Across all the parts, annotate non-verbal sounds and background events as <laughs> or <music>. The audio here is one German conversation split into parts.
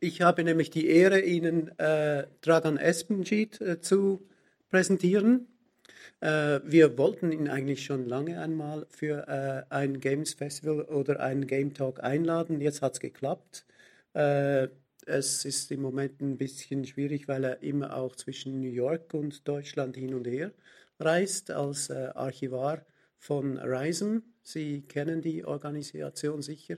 ich habe nämlich die Ehre, Ihnen äh, Dragan Espenjit äh, zu präsentieren. Äh, wir wollten ihn eigentlich schon lange einmal für äh, ein Games Festival oder einen Game Talk einladen. Jetzt hat es geklappt. Äh, es ist im Moment ein bisschen schwierig, weil er immer auch zwischen New York und Deutschland hin und her reist als äh, Archivar von RISEM. Sie kennen die Organisation sicher.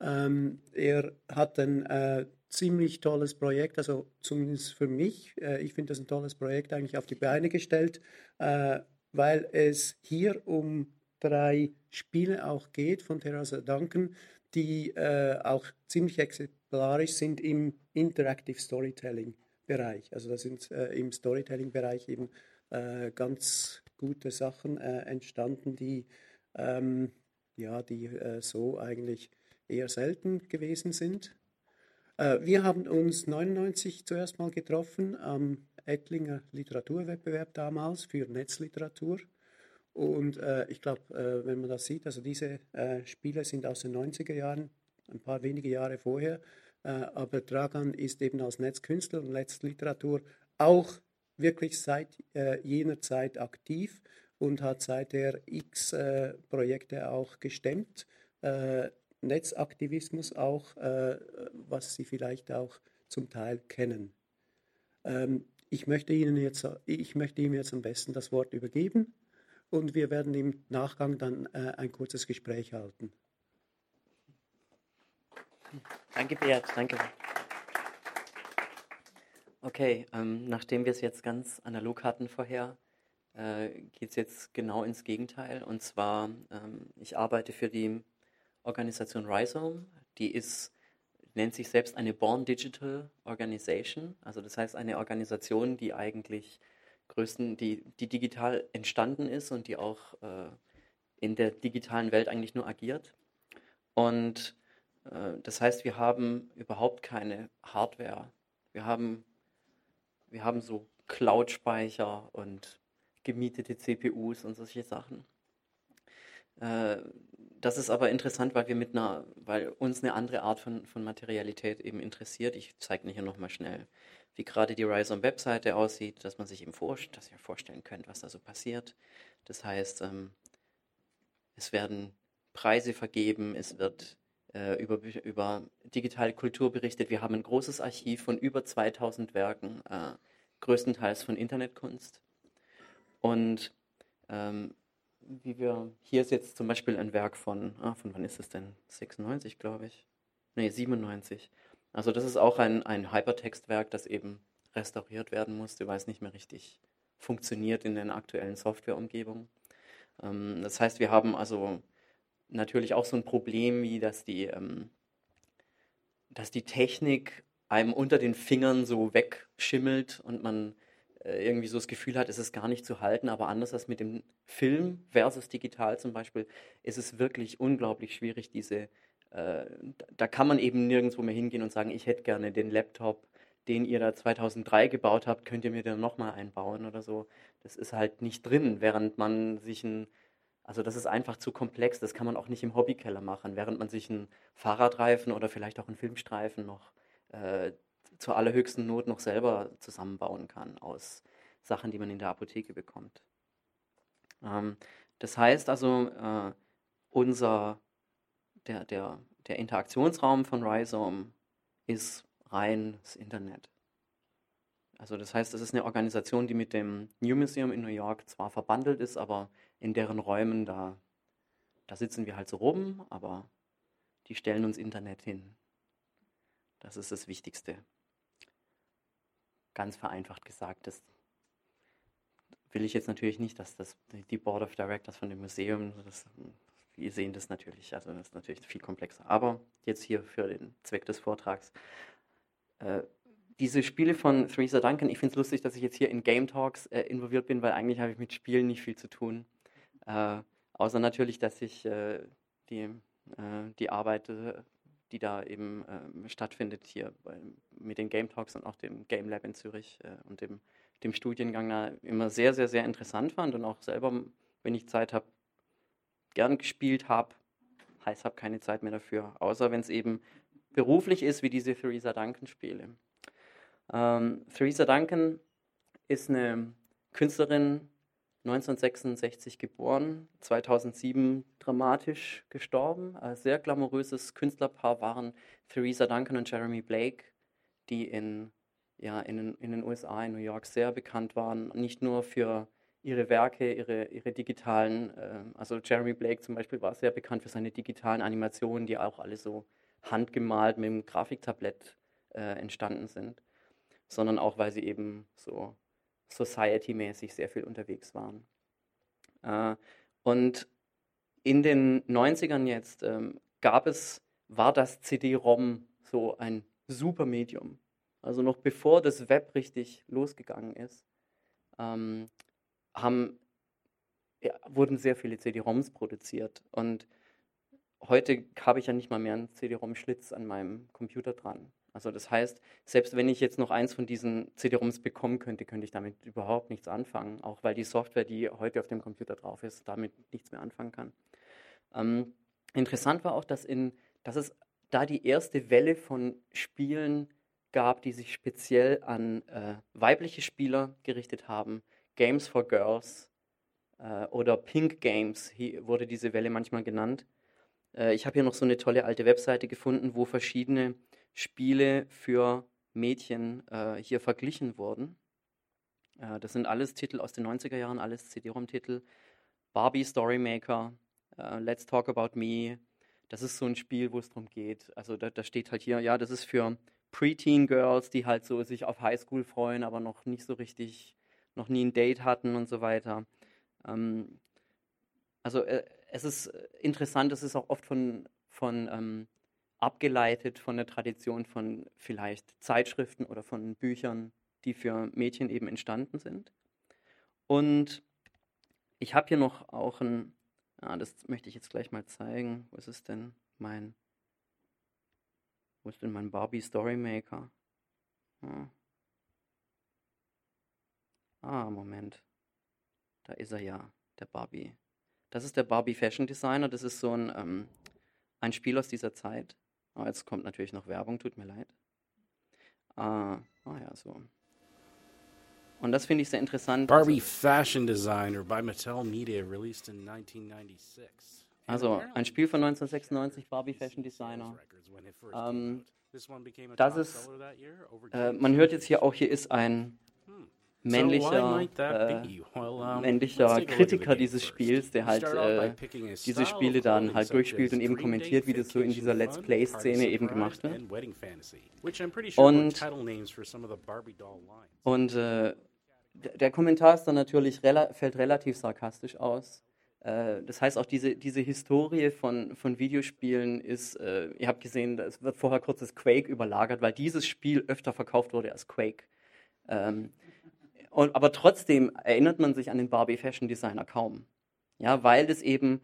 Ähm, er hat ein äh, ziemlich tolles Projekt, also zumindest für mich. Äh, ich finde das ein tolles Projekt eigentlich auf die Beine gestellt, äh, weil es hier um drei Spiele auch geht von Teresa Duncan, die äh, auch ziemlich exemplarisch sind im Interactive Storytelling Bereich. Also da sind im Storytelling Bereich eben ganz gute Sachen entstanden, die ähm, ja, die so eigentlich eher selten gewesen sind. Äh, wir haben uns 99 zuerst mal getroffen am Ettlinger Literaturwettbewerb damals für Netzliteratur. Und äh, ich glaube, äh, wenn man das sieht, also diese äh, Spiele sind aus den 90er Jahren, ein paar wenige Jahre vorher, äh, aber Dragan ist eben als Netzkünstler und Netzliteratur auch wirklich seit äh, jener Zeit aktiv und hat seither x Projekte auch gestemmt. Netzaktivismus auch, äh, was Sie vielleicht auch zum Teil kennen. Ähm, ich, möchte Ihnen jetzt, ich möchte Ihnen jetzt am besten das Wort übergeben und wir werden im Nachgang dann äh, ein kurzes Gespräch halten. Danke, Beat, danke. Okay, ähm, nachdem wir es jetzt ganz analog hatten vorher, äh, geht es jetzt genau ins Gegenteil. Und zwar, ähm, ich arbeite für die Organisation Rhizome, die ist, nennt sich selbst eine Born Digital Organization, also das heißt eine Organisation, die eigentlich größten, die, die digital entstanden ist und die auch äh, in der digitalen Welt eigentlich nur agiert. Und äh, das heißt, wir haben überhaupt keine Hardware. Wir haben, wir haben so Cloud-Speicher und gemietete CPUs und solche Sachen. Äh, das ist aber interessant, weil wir mit einer, weil uns eine andere Art von, von Materialität eben interessiert. Ich zeige hier nochmal schnell, wie gerade die Rhizome Webseite aussieht, dass man sich eben vor, dass ihr vorstellen könnt, was da so passiert. Das heißt, ähm, es werden Preise vergeben, es wird äh, über, über digitale Kultur berichtet. Wir haben ein großes Archiv von über 2000 Werken, äh, größtenteils von Internetkunst. Und ähm, wie wir, hier ist jetzt zum Beispiel ein Werk von, ah, von wann ist es denn? 96, glaube ich. Nee, 97. Also das ist auch ein, ein Hypertextwerk, das eben restauriert werden musste, weil es nicht mehr richtig funktioniert in den aktuellen Softwareumgebungen. Ähm, das heißt, wir haben also natürlich auch so ein Problem, wie dass die, ähm, dass die Technik einem unter den Fingern so wegschimmelt und man irgendwie so das Gefühl hat, es ist gar nicht zu halten. Aber anders als mit dem Film versus digital zum Beispiel, ist es wirklich unglaublich schwierig, diese, äh, da kann man eben nirgendwo mehr hingehen und sagen, ich hätte gerne den Laptop, den ihr da 2003 gebaut habt, könnt ihr mir den nochmal einbauen oder so. Das ist halt nicht drin, während man sich ein, also das ist einfach zu komplex, das kann man auch nicht im Hobbykeller machen, während man sich einen Fahrradreifen oder vielleicht auch einen Filmstreifen noch äh, zur allerhöchsten Not noch selber zusammenbauen kann aus Sachen, die man in der Apotheke bekommt. Ähm, das heißt also, äh, unser, der, der, der Interaktionsraum von Rhizome ist rein das Internet. Also das heißt, es ist eine Organisation, die mit dem New Museum in New York zwar verbandelt ist, aber in deren Räumen, da, da sitzen wir halt so rum, aber die stellen uns Internet hin. Das ist das Wichtigste ganz vereinfacht gesagt, das will ich jetzt natürlich nicht, dass das die Board of Directors von dem Museum, das, wir sehen das natürlich, also das ist natürlich viel komplexer. Aber jetzt hier für den Zweck des Vortrags. Äh, diese Spiele von Theresa Duncan, ich finde es lustig, dass ich jetzt hier in Game Talks äh, involviert bin, weil eigentlich habe ich mit Spielen nicht viel zu tun. Äh, außer natürlich, dass ich äh, die, äh, die Arbeit die da eben ähm, stattfindet hier bei, mit den Game Talks und auch dem Game Lab in Zürich äh, und dem, dem Studiengang da immer sehr, sehr, sehr interessant fand und auch selber, wenn ich Zeit habe, gern gespielt habe. Heißt, habe keine Zeit mehr dafür, außer wenn es eben beruflich ist wie diese Theresa Duncan-Spiele. Ähm, Theresa Duncan ist eine Künstlerin, 1966 geboren, 2007 dramatisch gestorben. Ein sehr glamouröses Künstlerpaar waren Theresa Duncan und Jeremy Blake, die in, ja, in, in den USA, in New York sehr bekannt waren. Nicht nur für ihre Werke, ihre, ihre digitalen, äh, also Jeremy Blake zum Beispiel war sehr bekannt für seine digitalen Animationen, die auch alle so handgemalt mit dem Grafiktablett äh, entstanden sind, sondern auch, weil sie eben so Society-mäßig sehr viel unterwegs waren. Äh, und in den 90ern jetzt ähm, gab es, war das CD-ROM so ein super Medium. Also noch bevor das Web richtig losgegangen ist, ähm, haben, ja, wurden sehr viele CD-ROMs produziert. Und heute habe ich ja nicht mal mehr einen CD-ROM-Schlitz an meinem Computer dran. Also das heißt, selbst wenn ich jetzt noch eins von diesen CD-ROMs bekommen könnte, könnte ich damit überhaupt nichts anfangen, auch weil die Software, die heute auf dem Computer drauf ist, damit nichts mehr anfangen kann. Ähm, interessant war auch, dass, in, dass es da die erste Welle von Spielen gab, die sich speziell an äh, weibliche Spieler gerichtet haben. Games for Girls äh, oder Pink Games wurde diese Welle manchmal genannt. Äh, ich habe hier noch so eine tolle alte Webseite gefunden, wo verschiedene Spiele für Mädchen äh, hier verglichen wurden. Äh, das sind alles Titel aus den 90er Jahren, alles CD-ROM-Titel. Barbie Storymaker, uh, Let's Talk About Me. Das ist so ein Spiel, wo es darum geht. Also da, da, steht halt hier, ja, das ist für Preteen Girls, die halt so sich auf Highschool freuen, aber noch nicht so richtig, noch nie ein Date hatten und so weiter. Ähm, also äh, es ist interessant, es ist auch oft von, von ähm, abgeleitet von der Tradition von vielleicht Zeitschriften oder von Büchern, die für Mädchen eben entstanden sind. Und ich habe hier noch auch ein, ja, das möchte ich jetzt gleich mal zeigen. Wo ist es denn mein, wo ist denn mein Barbie Storymaker? Ja. Ah, Moment. Da ist er ja, der Barbie. Das ist der Barbie Fashion Designer. Das ist so ein, ähm, ein Spiel aus dieser Zeit. Oh, jetzt kommt natürlich noch Werbung, tut mir leid. Ah, oh ja, so. Und das finde ich sehr interessant. Barbie also, Fashion Designer by Mattel Media, released in 1996. Also ein Spiel von 1996, Barbie Fashion Designer. Ähm, das ist, äh, man hört jetzt hier auch, hier ist ein männlicher, äh, männlicher Kritiker dieses Spiels, der halt äh, diese Spiele dann halt durchspielt und eben kommentiert, wie das so in dieser Let's Play-Szene eben gemacht wird. Und, und äh, der Kommentar ist dann natürlich rela fällt relativ sarkastisch aus. Äh, das heißt, auch diese, diese Historie von, von Videospielen ist, äh, ihr habt gesehen, es wird vorher kurz das Quake überlagert, weil dieses Spiel öfter verkauft wurde als Quake. Ähm, und, aber trotzdem erinnert man sich an den Barbie Fashion Designer kaum. Ja, weil das eben,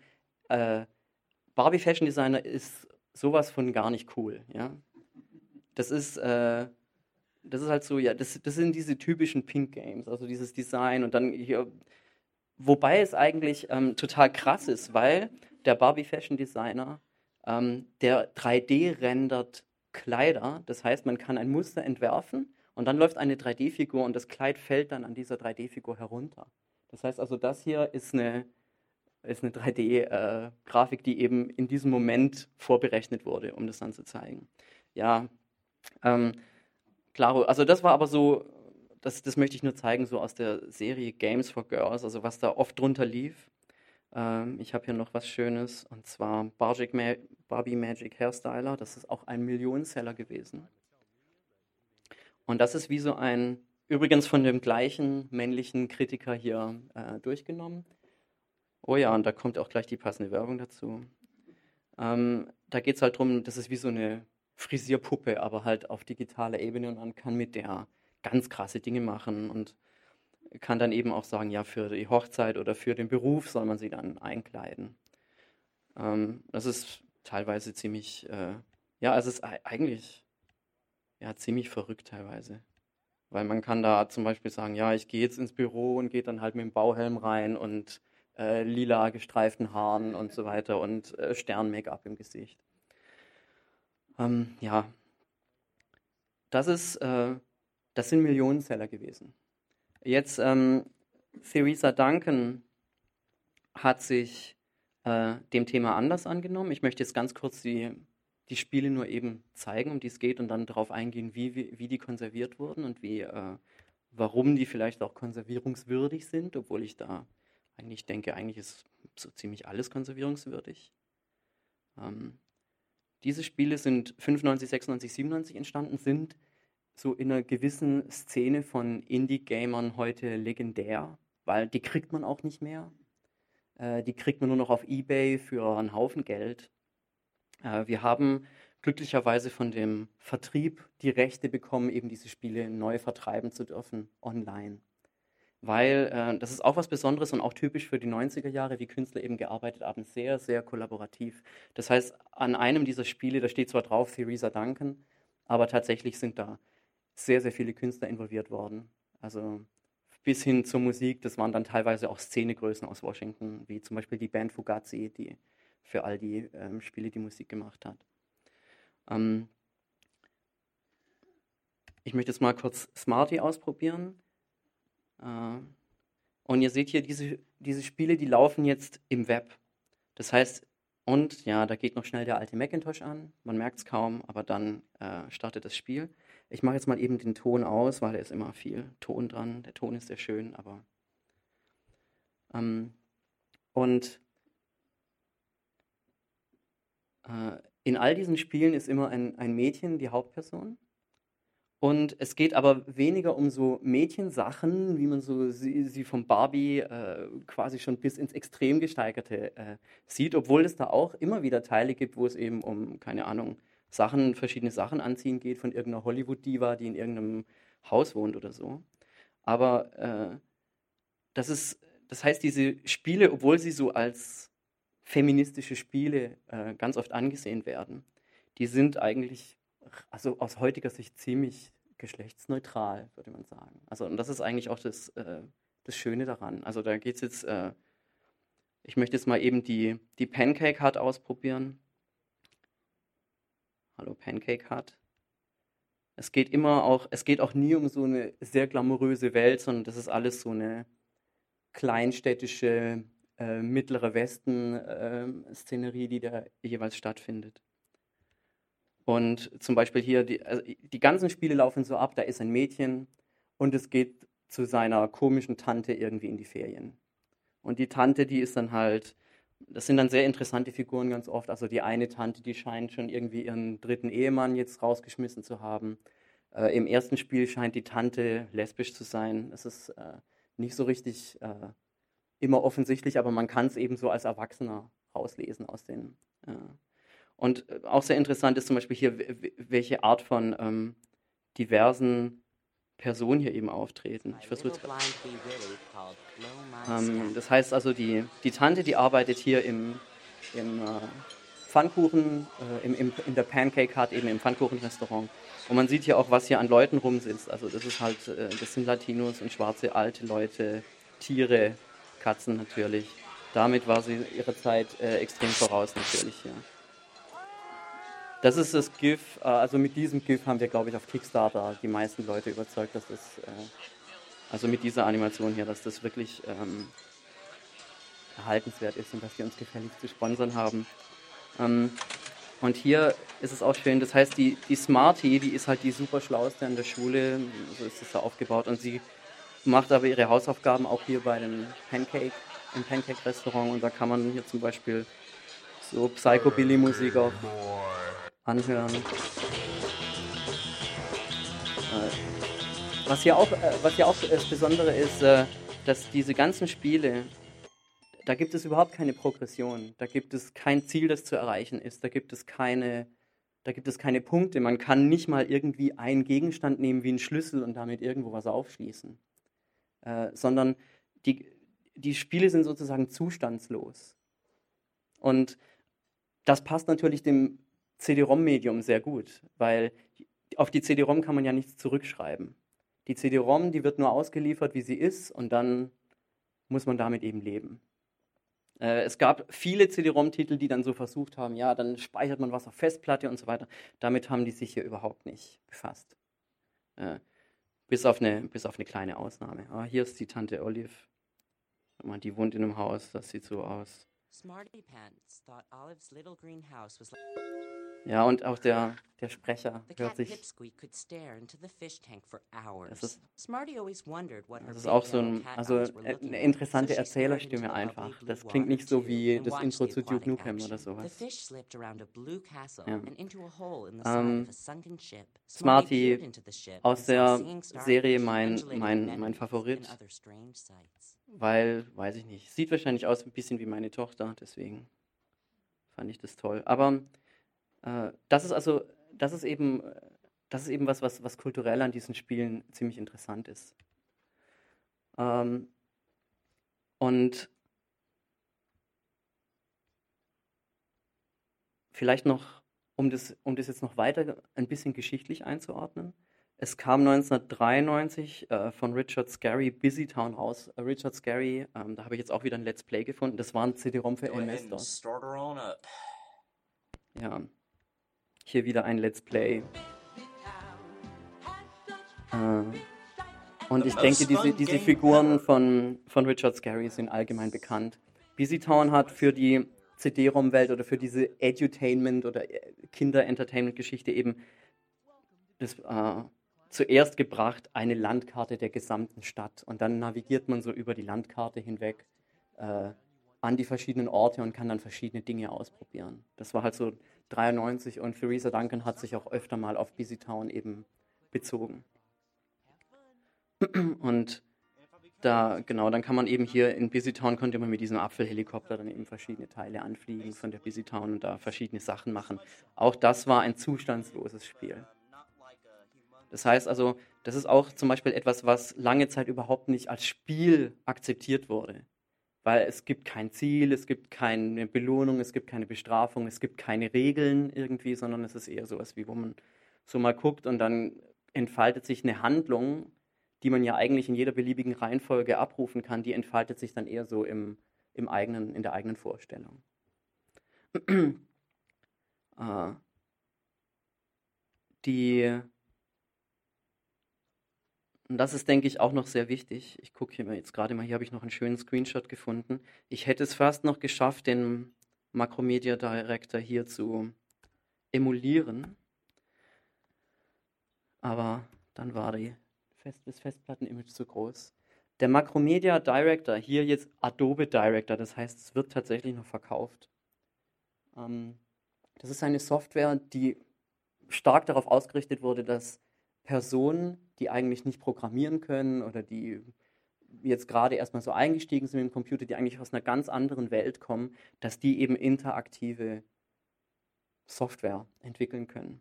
äh, Barbie Fashion Designer ist sowas von gar nicht cool. Ja? Das ist, äh, das ist halt so, ja, das, das sind diese typischen Pink Games, also dieses Design und dann hier, wobei es eigentlich ähm, total krass ist, weil der Barbie Fashion Designer, ähm, der 3D rendert Kleider, das heißt, man kann ein Muster entwerfen und dann läuft eine 3D-Figur und das Kleid fällt dann an dieser 3D-Figur herunter. Das heißt also, das hier ist eine, ist eine 3D-Grafik, äh, die eben in diesem Moment vorberechnet wurde, um das dann zu zeigen. Ja, ähm, klar, also das war aber so, das, das möchte ich nur zeigen, so aus der Serie Games for Girls, also was da oft drunter lief. Ähm, ich habe hier noch was Schönes, und zwar Barbie Magic Hairstyler, das ist auch ein Millionenseller gewesen. Und das ist wie so ein, übrigens von dem gleichen männlichen Kritiker hier äh, durchgenommen. Oh ja, und da kommt auch gleich die passende Werbung dazu. Ähm, da geht es halt darum, das ist wie so eine Frisierpuppe, aber halt auf digitaler Ebene und man kann mit der ganz krasse Dinge machen und kann dann eben auch sagen, ja, für die Hochzeit oder für den Beruf soll man sie dann einkleiden. Ähm, das ist teilweise ziemlich, äh, ja, es ist eigentlich ja, ziemlich verrückt teilweise. Weil man kann da zum Beispiel sagen, ja, ich gehe jetzt ins Büro und gehe dann halt mit dem Bauhelm rein und äh, lila gestreiften Haaren und so weiter und äh, Stern-Make-up im Gesicht. Ähm, ja, das ist, äh, das sind Millionenseller gewesen. Jetzt, ähm, Theresa Duncan hat sich äh, dem Thema anders angenommen. Ich möchte jetzt ganz kurz die, die Spiele nur eben zeigen, um die es geht und dann darauf eingehen, wie, wie, wie die konserviert wurden und wie, äh, warum die vielleicht auch konservierungswürdig sind, obwohl ich da eigentlich denke, eigentlich ist so ziemlich alles konservierungswürdig. Ähm, diese Spiele sind 95, 96, 97 entstanden, sind so in einer gewissen Szene von Indie-Gamern heute legendär, weil die kriegt man auch nicht mehr. Äh, die kriegt man nur noch auf Ebay für einen Haufen Geld. Äh, wir haben glücklicherweise von dem Vertrieb die Rechte bekommen, eben diese Spiele neu vertreiben zu dürfen online. Weil äh, das ist auch was Besonderes und auch typisch für die 90er Jahre, wie Künstler eben gearbeitet haben, sehr, sehr kollaborativ. Das heißt, an einem dieser Spiele, da steht zwar drauf Theresa Duncan, aber tatsächlich sind da sehr, sehr viele Künstler involviert worden. Also bis hin zur Musik, das waren dann teilweise auch Szenegrößen aus Washington, wie zum Beispiel die Band Fugazi, die für all die ähm, Spiele die Musik gemacht hat. Ähm ich möchte jetzt mal kurz Smarty ausprobieren. Äh und ihr seht hier, diese, diese Spiele, die laufen jetzt im Web. Das heißt, und ja, da geht noch schnell der alte Macintosh an. Man merkt es kaum, aber dann äh, startet das Spiel. Ich mache jetzt mal eben den Ton aus, weil da ist immer viel Ton dran. Der Ton ist sehr schön, aber. Ähm, und in all diesen Spielen ist immer ein, ein Mädchen die Hauptperson. Und es geht aber weniger um so Mädchensachen, wie man so sie, sie vom Barbie äh, quasi schon bis ins Extrem gesteigerte äh, sieht, obwohl es da auch immer wieder Teile gibt, wo es eben um, keine Ahnung, Sachen, verschiedene Sachen anziehen geht von irgendeiner Hollywood-Diva, die in irgendeinem Haus wohnt oder so. Aber äh, das ist, das heißt, diese Spiele, obwohl sie so als feministische Spiele äh, ganz oft angesehen werden, die sind eigentlich, also aus heutiger Sicht ziemlich geschlechtsneutral, würde man sagen. Also, und das ist eigentlich auch das, äh, das Schöne daran. Also, da geht es jetzt, äh, ich möchte jetzt mal eben die, die Pancake Hut ausprobieren. Hallo Pancake Hut. Es geht immer auch, es geht auch nie um so eine sehr glamouröse Welt, sondern das ist alles so eine kleinstädtische, äh, mittlere Westen-Szenerie, äh, die da jeweils stattfindet. Und zum Beispiel hier, die, also die ganzen Spiele laufen so ab, da ist ein Mädchen und es geht zu seiner komischen Tante irgendwie in die Ferien. Und die Tante, die ist dann halt, das sind dann sehr interessante Figuren ganz oft. Also die eine Tante, die scheint schon irgendwie ihren dritten Ehemann jetzt rausgeschmissen zu haben. Äh, Im ersten Spiel scheint die Tante lesbisch zu sein. Das ist äh, nicht so richtig äh, immer offensichtlich, aber man kann es eben so als Erwachsener rauslesen aus den. Äh. Und äh, auch sehr interessant ist zum Beispiel hier, welche Art von ähm, diversen Personen hier eben auftreten. Ich versuche ähm, Das heißt also, die, die Tante, die arbeitet hier im, im äh, Pfannkuchen, äh, im, im, in der Pancake Hut, eben im Pfannkuchenrestaurant. Und man sieht hier auch, was hier an Leuten rumsitzt. Also das ist halt, äh, das sind Latinos und schwarze alte Leute, Tiere, Katzen natürlich. Damit war sie ihrer Zeit äh, extrem voraus natürlich, ja. Das ist das GIF, äh, also mit diesem GIF haben wir, glaube ich, auf Kickstarter die meisten Leute überzeugt, dass das, äh, also mit dieser Animation hier, dass das wirklich ähm, erhaltenswert ist und dass die uns gefällig zu sponsern haben. Ähm, und hier ist es auch schön, das heißt, die, die Smarty, die ist halt die super schlauste an der Schule, so ist es da aufgebaut und sie macht aber ihre Hausaufgaben auch hier bei dem Pancake, im Pancake-Restaurant und da kann man hier zum Beispiel so Psychobilly-Musik auch anhören. Äh, was hier auch, äh, was hier auch das Besondere ist, äh, dass diese ganzen Spiele, da gibt es überhaupt keine Progression, da gibt es kein Ziel, das zu erreichen ist, da gibt es keine, da gibt es keine Punkte. Man kann nicht mal irgendwie einen Gegenstand nehmen wie einen Schlüssel und damit irgendwo was aufschließen äh, sondern die, die Spiele sind sozusagen zustandslos. Und das passt natürlich dem CD-ROM-Medium sehr gut, weil auf die CD-ROM kann man ja nichts zurückschreiben. Die CD-ROM, die wird nur ausgeliefert, wie sie ist, und dann muss man damit eben leben. Äh, es gab viele CD-ROM-Titel, die dann so versucht haben, ja, dann speichert man was auf Festplatte und so weiter. Damit haben die sich hier überhaupt nicht befasst. Äh, bis, auf eine, bis auf eine kleine Ausnahme. Ah, hier ist die Tante Olive. Die wohnt in einem Haus, das sieht so aus. Ja, und auch der, der Sprecher hört sich. Das ist, das ist auch so ein, also eine interessante Erzählerstimme einfach. Das klingt nicht so wie das Intro zu Duke Nukem oder sowas. Ja. Ähm, Smarty aus der Serie mein, mein, mein Favorit. Weil, weiß ich nicht, sieht wahrscheinlich aus ein bisschen wie meine Tochter, deswegen fand ich das toll. Aber äh, das ist also, das ist eben, das ist eben was, was, was kulturell an diesen Spielen ziemlich interessant ist. Ähm, und vielleicht noch, um das, um das jetzt noch weiter ein bisschen geschichtlich einzuordnen. Es kam 1993 äh, von Richard Scarry Busy Town raus. Äh, Richard Scarry, ähm, da habe ich jetzt auch wieder ein Let's Play gefunden. Das war ein CD-ROM für MS-DOS. Ja. Hier wieder ein Let's Play. Äh, und ich denke, diese, diese Figuren von, von Richard Scarry sind allgemein bekannt. Busy Town hat für die CD-ROM-Welt oder für diese Edutainment- oder äh, Kinder-Entertainment-Geschichte eben das, äh, zuerst gebracht, eine Landkarte der gesamten Stadt. Und dann navigiert man so über die Landkarte hinweg äh, an die verschiedenen Orte und kann dann verschiedene Dinge ausprobieren. Das war halt so 93 und Theresa Duncan hat sich auch öfter mal auf Busy Town eben bezogen. Und da, genau, dann kann man eben hier in Busy Town konnte man mit diesem Apfelhelikopter dann eben verschiedene Teile anfliegen von der Busy Town und da verschiedene Sachen machen. Auch das war ein zustandsloses Spiel. Das heißt also, das ist auch zum Beispiel etwas, was lange Zeit überhaupt nicht als Spiel akzeptiert wurde weil es gibt kein Ziel, es gibt keine Belohnung, es gibt keine Bestrafung, es gibt keine Regeln irgendwie, sondern es ist eher sowas wie, wo man so mal guckt und dann entfaltet sich eine Handlung, die man ja eigentlich in jeder beliebigen Reihenfolge abrufen kann, die entfaltet sich dann eher so im, im eigenen, in der eigenen Vorstellung. <clears throat> äh, die und das ist, denke ich, auch noch sehr wichtig. Ich gucke hier jetzt gerade mal, hier habe ich noch einen schönen Screenshot gefunden. Ich hätte es fast noch geschafft, den Macromedia Director hier zu emulieren. Aber dann war die Fest das Festplatten-Image zu groß. Der Macromedia Director, hier jetzt Adobe Director, das heißt, es wird tatsächlich noch verkauft. Ähm, das ist eine Software, die stark darauf ausgerichtet wurde, dass Personen, die eigentlich nicht programmieren können oder die jetzt gerade erstmal so eingestiegen sind im Computer, die eigentlich aus einer ganz anderen Welt kommen, dass die eben interaktive Software entwickeln können.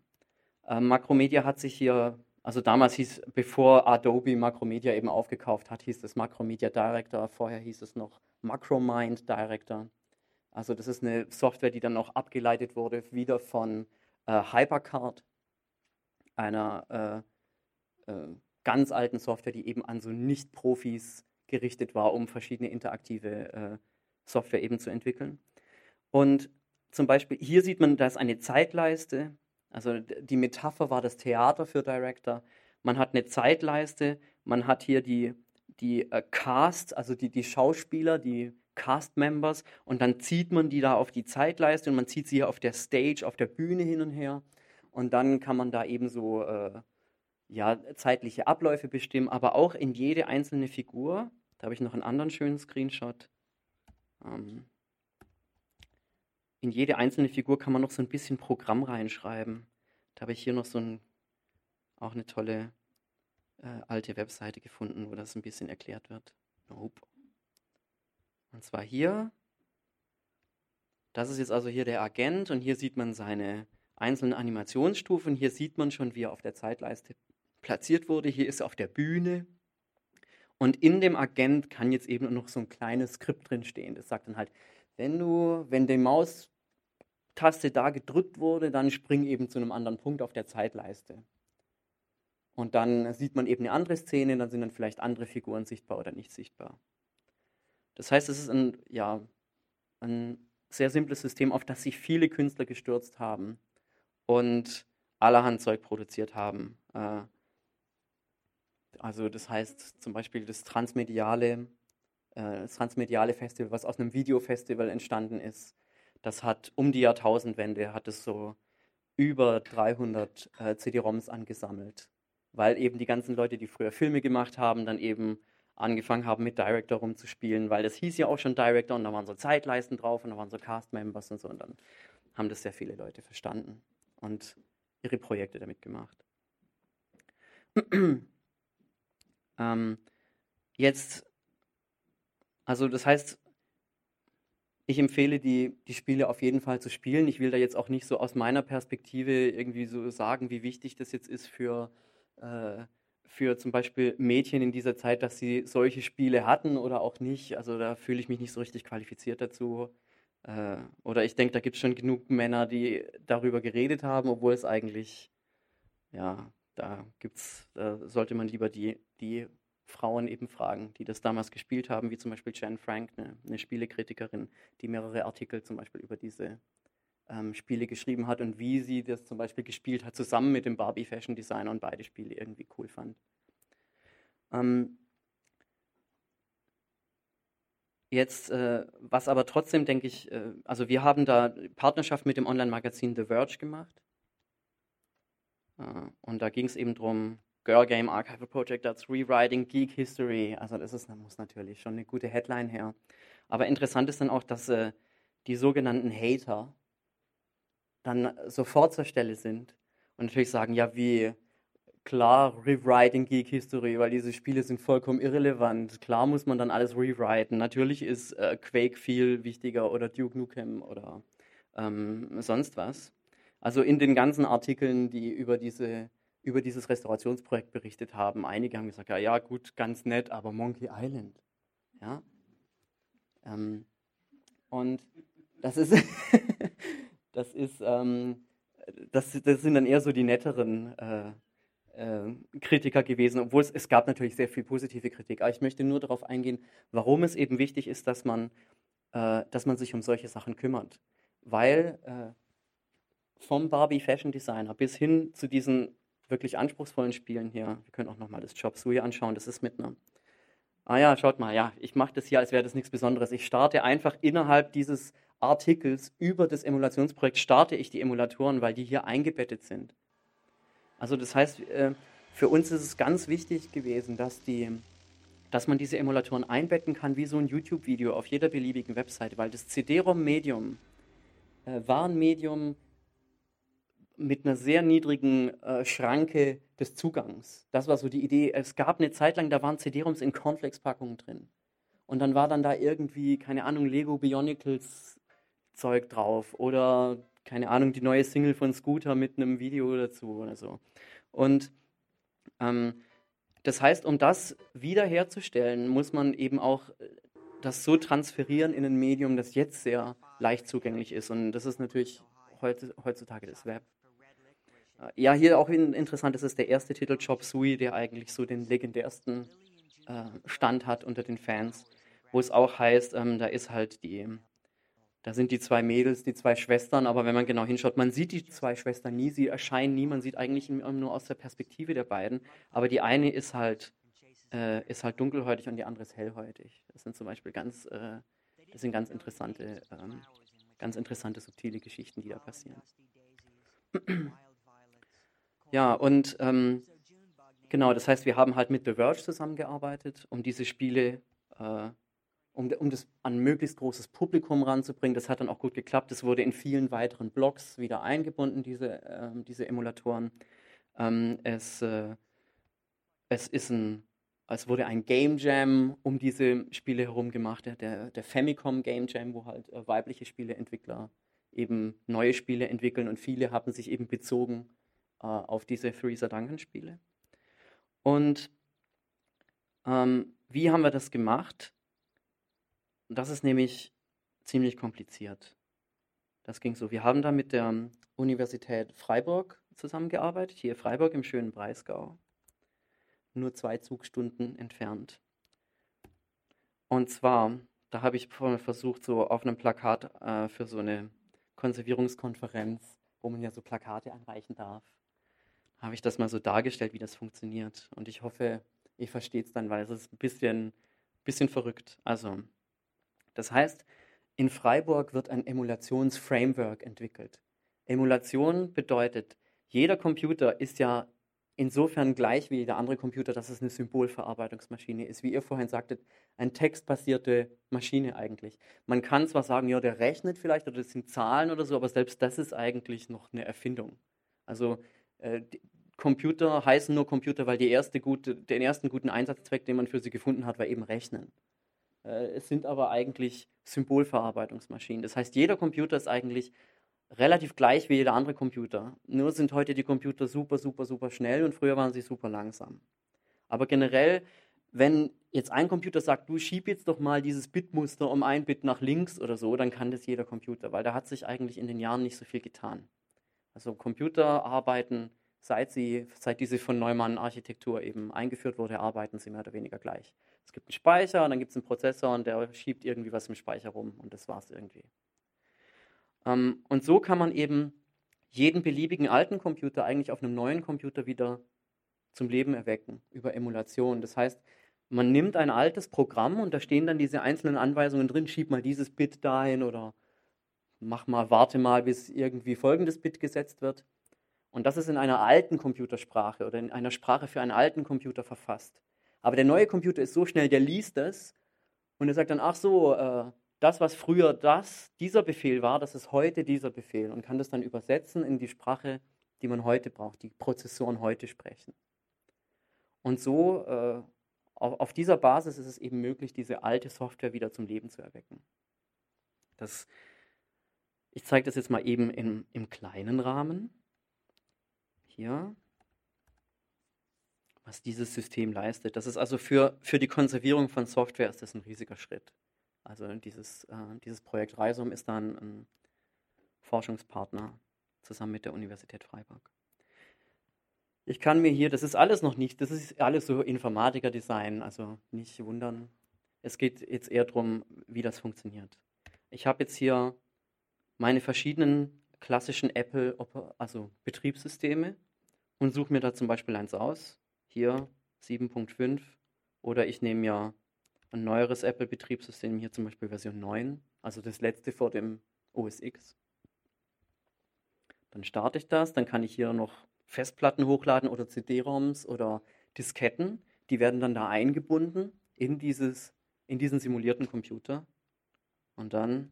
Ähm, Macromedia hat sich hier, also damals hieß, bevor Adobe Macromedia eben aufgekauft hat, hieß es Macromedia Director, vorher hieß es noch Macromind Director. Also das ist eine Software, die dann auch abgeleitet wurde, wieder von äh, Hypercard, einer äh, ganz alten Software, die eben an so Nicht-Profis gerichtet war, um verschiedene interaktive äh, Software eben zu entwickeln. Und zum Beispiel hier sieht man, da ist eine Zeitleiste. Also die Metapher war das Theater für Director. Man hat eine Zeitleiste, man hat hier die, die äh, Cast, also die, die Schauspieler, die Cast-Members und dann zieht man die da auf die Zeitleiste und man zieht sie hier auf der Stage, auf der Bühne hin und her und dann kann man da eben so äh, ja, zeitliche Abläufe bestimmen, aber auch in jede einzelne Figur. Da habe ich noch einen anderen schönen Screenshot. Ähm, in jede einzelne Figur kann man noch so ein bisschen Programm reinschreiben. Da habe ich hier noch so ein, auch eine tolle äh, alte Webseite gefunden, wo das ein bisschen erklärt wird. Nope. Und zwar hier. Das ist jetzt also hier der Agent und hier sieht man seine einzelnen Animationsstufen. Hier sieht man schon, wie er auf der Zeitleiste platziert wurde. Hier ist er auf der Bühne. Und in dem Agent kann jetzt eben noch so ein kleines Skript drin stehen. Das sagt dann halt, wenn du, wenn die Maustaste da gedrückt wurde, dann spring eben zu einem anderen Punkt auf der Zeitleiste. Und dann sieht man eben eine andere Szene, dann sind dann vielleicht andere Figuren sichtbar oder nicht sichtbar. Das heißt, es ist ein, ja, ein sehr simples System, auf das sich viele Künstler gestürzt haben und allerhand Zeug produziert haben. Äh, also das heißt zum Beispiel das transmediale, äh, das transmediale Festival, was aus einem Videofestival entstanden ist, das hat um die Jahrtausendwende hat es so über 300 äh, CD-ROMs angesammelt, weil eben die ganzen Leute, die früher Filme gemacht haben, dann eben angefangen haben mit Director rumzuspielen, weil das hieß ja auch schon Director und da waren so Zeitleisten drauf und da waren so Cast-Members und so und dann haben das sehr viele Leute verstanden und ihre Projekte damit gemacht. Ähm, jetzt, also das heißt, ich empfehle die, die Spiele auf jeden Fall zu spielen. Ich will da jetzt auch nicht so aus meiner Perspektive irgendwie so sagen, wie wichtig das jetzt ist für, äh, für zum Beispiel Mädchen in dieser Zeit, dass sie solche Spiele hatten oder auch nicht. Also da fühle ich mich nicht so richtig qualifiziert dazu. Äh, oder ich denke, da gibt es schon genug Männer, die darüber geredet haben, obwohl es eigentlich, ja, da gibt's, da sollte man lieber die, die Frauen eben fragen, die das damals gespielt haben, wie zum Beispiel Jan Frank, eine, eine Spielekritikerin, die mehrere Artikel zum Beispiel über diese ähm, Spiele geschrieben hat und wie sie das zum Beispiel gespielt hat, zusammen mit dem Barbie Fashion Designer und beide Spiele irgendwie cool fand. Ähm, Jetzt, äh, was aber trotzdem, denke ich, äh, also wir haben da Partnerschaft mit dem Online-Magazin The Verge gemacht. Äh, und da ging es eben darum, Girl Game Archival Project, that's Rewriting Geek History. Also das ist, muss natürlich schon eine gute Headline her. Aber interessant ist dann auch, dass äh, die sogenannten Hater dann sofort zur Stelle sind und natürlich sagen, ja, wie klar Rewriting Geek History, weil diese Spiele sind vollkommen irrelevant. Klar muss man dann alles rewriten. Natürlich ist äh, Quake viel wichtiger oder Duke Nukem oder ähm, sonst was. Also in den ganzen Artikeln, die über diese über dieses Restaurationsprojekt berichtet haben. Einige haben gesagt, ja, ja, gut, ganz nett, aber Monkey Island. Ja. Ähm, und das ist, <laughs> das ist, ähm, das, das sind dann eher so die netteren äh, äh, Kritiker gewesen, obwohl es, es gab natürlich sehr viel positive Kritik. Aber ich möchte nur darauf eingehen, warum es eben wichtig ist, dass man, äh, dass man sich um solche Sachen kümmert. Weil äh, vom Barbie Fashion Designer bis hin zu diesen wirklich anspruchsvollen Spielen hier, wir können auch nochmal das Chop Suey anschauen, das ist mit einer, ah ja, schaut mal, ja, ich mache das hier, als wäre das nichts Besonderes. Ich starte einfach innerhalb dieses Artikels über das Emulationsprojekt, starte ich die Emulatoren, weil die hier eingebettet sind. Also das heißt, äh, für uns ist es ganz wichtig gewesen, dass, die, dass man diese Emulatoren einbetten kann wie so ein YouTube-Video auf jeder beliebigen Webseite, weil das CD-ROM-Medium äh, war Medium, mit einer sehr niedrigen äh, Schranke des Zugangs. Das war so die Idee. Es gab eine Zeit lang, da waren CD-ROMs in Cornflakes-Packungen drin. Und dann war dann da irgendwie, keine Ahnung, Lego Bionicles Zeug drauf oder, keine Ahnung, die neue Single von Scooter mit einem Video dazu oder so. Und ähm, das heißt, um das wiederherzustellen, muss man eben auch äh, das so transferieren in ein Medium, das jetzt sehr leicht zugänglich ist. Und das ist natürlich heutzutage das Web. Äh, ja, hier auch interessant, das ist der erste Titel Chop Suey, der eigentlich so den legendärsten äh, Stand hat unter den Fans, wo es auch heißt, ähm, da ist halt die, da sind die zwei Mädels, die zwei Schwestern, aber wenn man genau hinschaut, man sieht die zwei Schwestern nie, sie erscheinen nie, man sieht eigentlich nur aus der Perspektive der beiden, aber die eine ist halt, äh, ist halt dunkelhäutig und die andere ist hellhäutig. Das sind zum Beispiel ganz, äh, das sind ganz interessante, ähm, ganz interessante subtile Geschichten, die da passieren. Ja, und ähm, genau, das heißt, wir haben halt mit The Verge zusammengearbeitet, um diese Spiele, äh, um, um das an möglichst großes Publikum ranzubringen. Das hat dann auch gut geklappt. Es wurde in vielen weiteren Blogs wieder eingebunden, diese, äh, diese Emulatoren. Ähm, es, äh, es ist ein es wurde ein Game Jam um diese Spiele herum gemacht, der, der Famicom Game Jam, wo halt äh, weibliche Spieleentwickler eben neue Spiele entwickeln und viele haben sich eben bezogen äh, auf diese Freezer Duncan Spiele. Und ähm, wie haben wir das gemacht? Das ist nämlich ziemlich kompliziert. Das ging so. Wir haben da mit der Universität Freiburg zusammengearbeitet, hier Freiburg im schönen Breisgau, nur zwei Zugstunden entfernt. Und zwar da habe ich versucht, so auf einem Plakat äh, für so eine Konservierungskonferenz, wo man ja so Plakate anreichen darf, habe ich das mal so dargestellt, wie das funktioniert. Und ich hoffe, ihr versteht es dann, weil es ist ein bisschen, bisschen verrückt. Also, das heißt, in Freiburg wird ein Emulationsframework entwickelt. Emulation bedeutet, jeder Computer ist ja insofern gleich wie jeder andere Computer, dass es eine Symbolverarbeitungsmaschine ist. Wie ihr vorhin sagtet, eine textbasierte Maschine eigentlich. Man kann zwar sagen, ja, der rechnet vielleicht oder das sind Zahlen oder so, aber selbst das ist eigentlich noch eine Erfindung. Also äh, Computer heißen nur Computer, weil erste gute, den ersten guten Einsatzzweck, den man für sie gefunden hat, war eben Rechnen. Äh, es sind aber eigentlich Symbolverarbeitungsmaschinen. Das heißt, jeder Computer ist eigentlich relativ gleich wie jeder andere Computer. Nur sind heute die Computer super, super, super schnell und früher waren sie super langsam. Aber generell, wenn jetzt ein Computer sagt, du schieb jetzt doch mal dieses Bitmuster um ein Bit nach links oder so, dann kann das jeder Computer, weil da hat sich eigentlich in den Jahren nicht so viel getan. Also Computer arbeiten, seit, sie, seit diese von Neumann-Architektur eben eingeführt wurde, arbeiten sie mehr oder weniger gleich. Es gibt einen Speicher, dann gibt es einen Prozessor und der schiebt irgendwie was im Speicher rum und das war es irgendwie. Ähm, und so kann man eben jeden beliebigen alten Computer eigentlich auf einem neuen Computer wieder zum Leben erwecken über Emulation. Das heißt, man nimmt ein altes Programm und da stehen dann diese einzelnen Anweisungen drin, schieb mal dieses Bit dahin oder mach mal, warte mal, bis irgendwie folgendes Bit gesetzt wird. Und das ist in einer alten Computersprache oder in einer Sprache für einen alten Computer verfasst. Aber der neue Computer ist so schnell, der liest es und er sagt dann, ach so, äh, das, was früher das, dieser Befehl war, das ist heute dieser Befehl und kann das dann übersetzen in die Sprache, die man heute braucht, die Prozessoren heute sprechen. Und so, äh, auf, auf, dieser Basis ist es eben möglich, diese alte Software wieder zum Leben zu erwecken. Das, ich zeige das jetzt mal eben im, im kleinen Rahmen. Hier, was dieses System leistet. Das ist also für, für die Konservierung von Software ist das ein riesiger Schritt. Also dieses, äh, dieses Projekt Reisum ist dann ein Forschungspartner zusammen mit der Universität Freiburg. Ich kann mir hier, das ist alles noch nicht, das ist alles so Informatiker-Design, also nicht wundern. Es geht jetzt eher darum, wie das funktioniert. Ich habe jetzt hier meine verschiedenen klassischen Apple, also Betriebssysteme und suche mir da zum Beispiel eins aus. Hier 7.5 oder ich nehme ja ein neueres Apple-Betriebssystem, hier zum Beispiel Version 9, also das letzte vor dem OS X. Dann starte ich das, dann kann ich hier noch Festplatten hochladen oder CD-ROMs oder Disketten, die werden dann da eingebunden in, dieses, in diesen simulierten Computer und dann,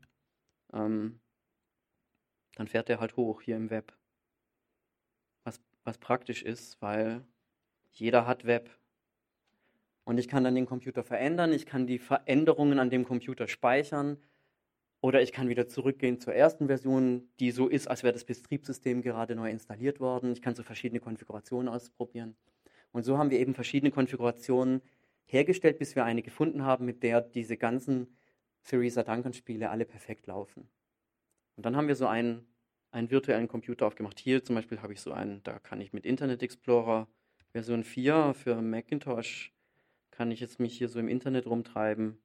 ähm, dann fährt der halt hoch hier im Web. Was, was praktisch ist, weil jeder hat Web und ich kann dann den Computer verändern, ich kann die Veränderungen an dem Computer speichern oder ich kann wieder zurückgehen zur ersten Version, die so ist, als wäre das Betriebssystem gerade neu installiert worden. Ich kann so verschiedene Konfigurationen ausprobieren. Und so haben wir eben verschiedene Konfigurationen hergestellt, bis wir eine gefunden haben, mit der diese ganzen Theresa Duncan-Spiele alle perfekt laufen. Und dann haben wir so einen, einen virtuellen Computer aufgemacht. Hier zum Beispiel habe ich so einen, da kann ich mit Internet Explorer Version 4 für Macintosh kann ich jetzt mich hier so im Internet rumtreiben.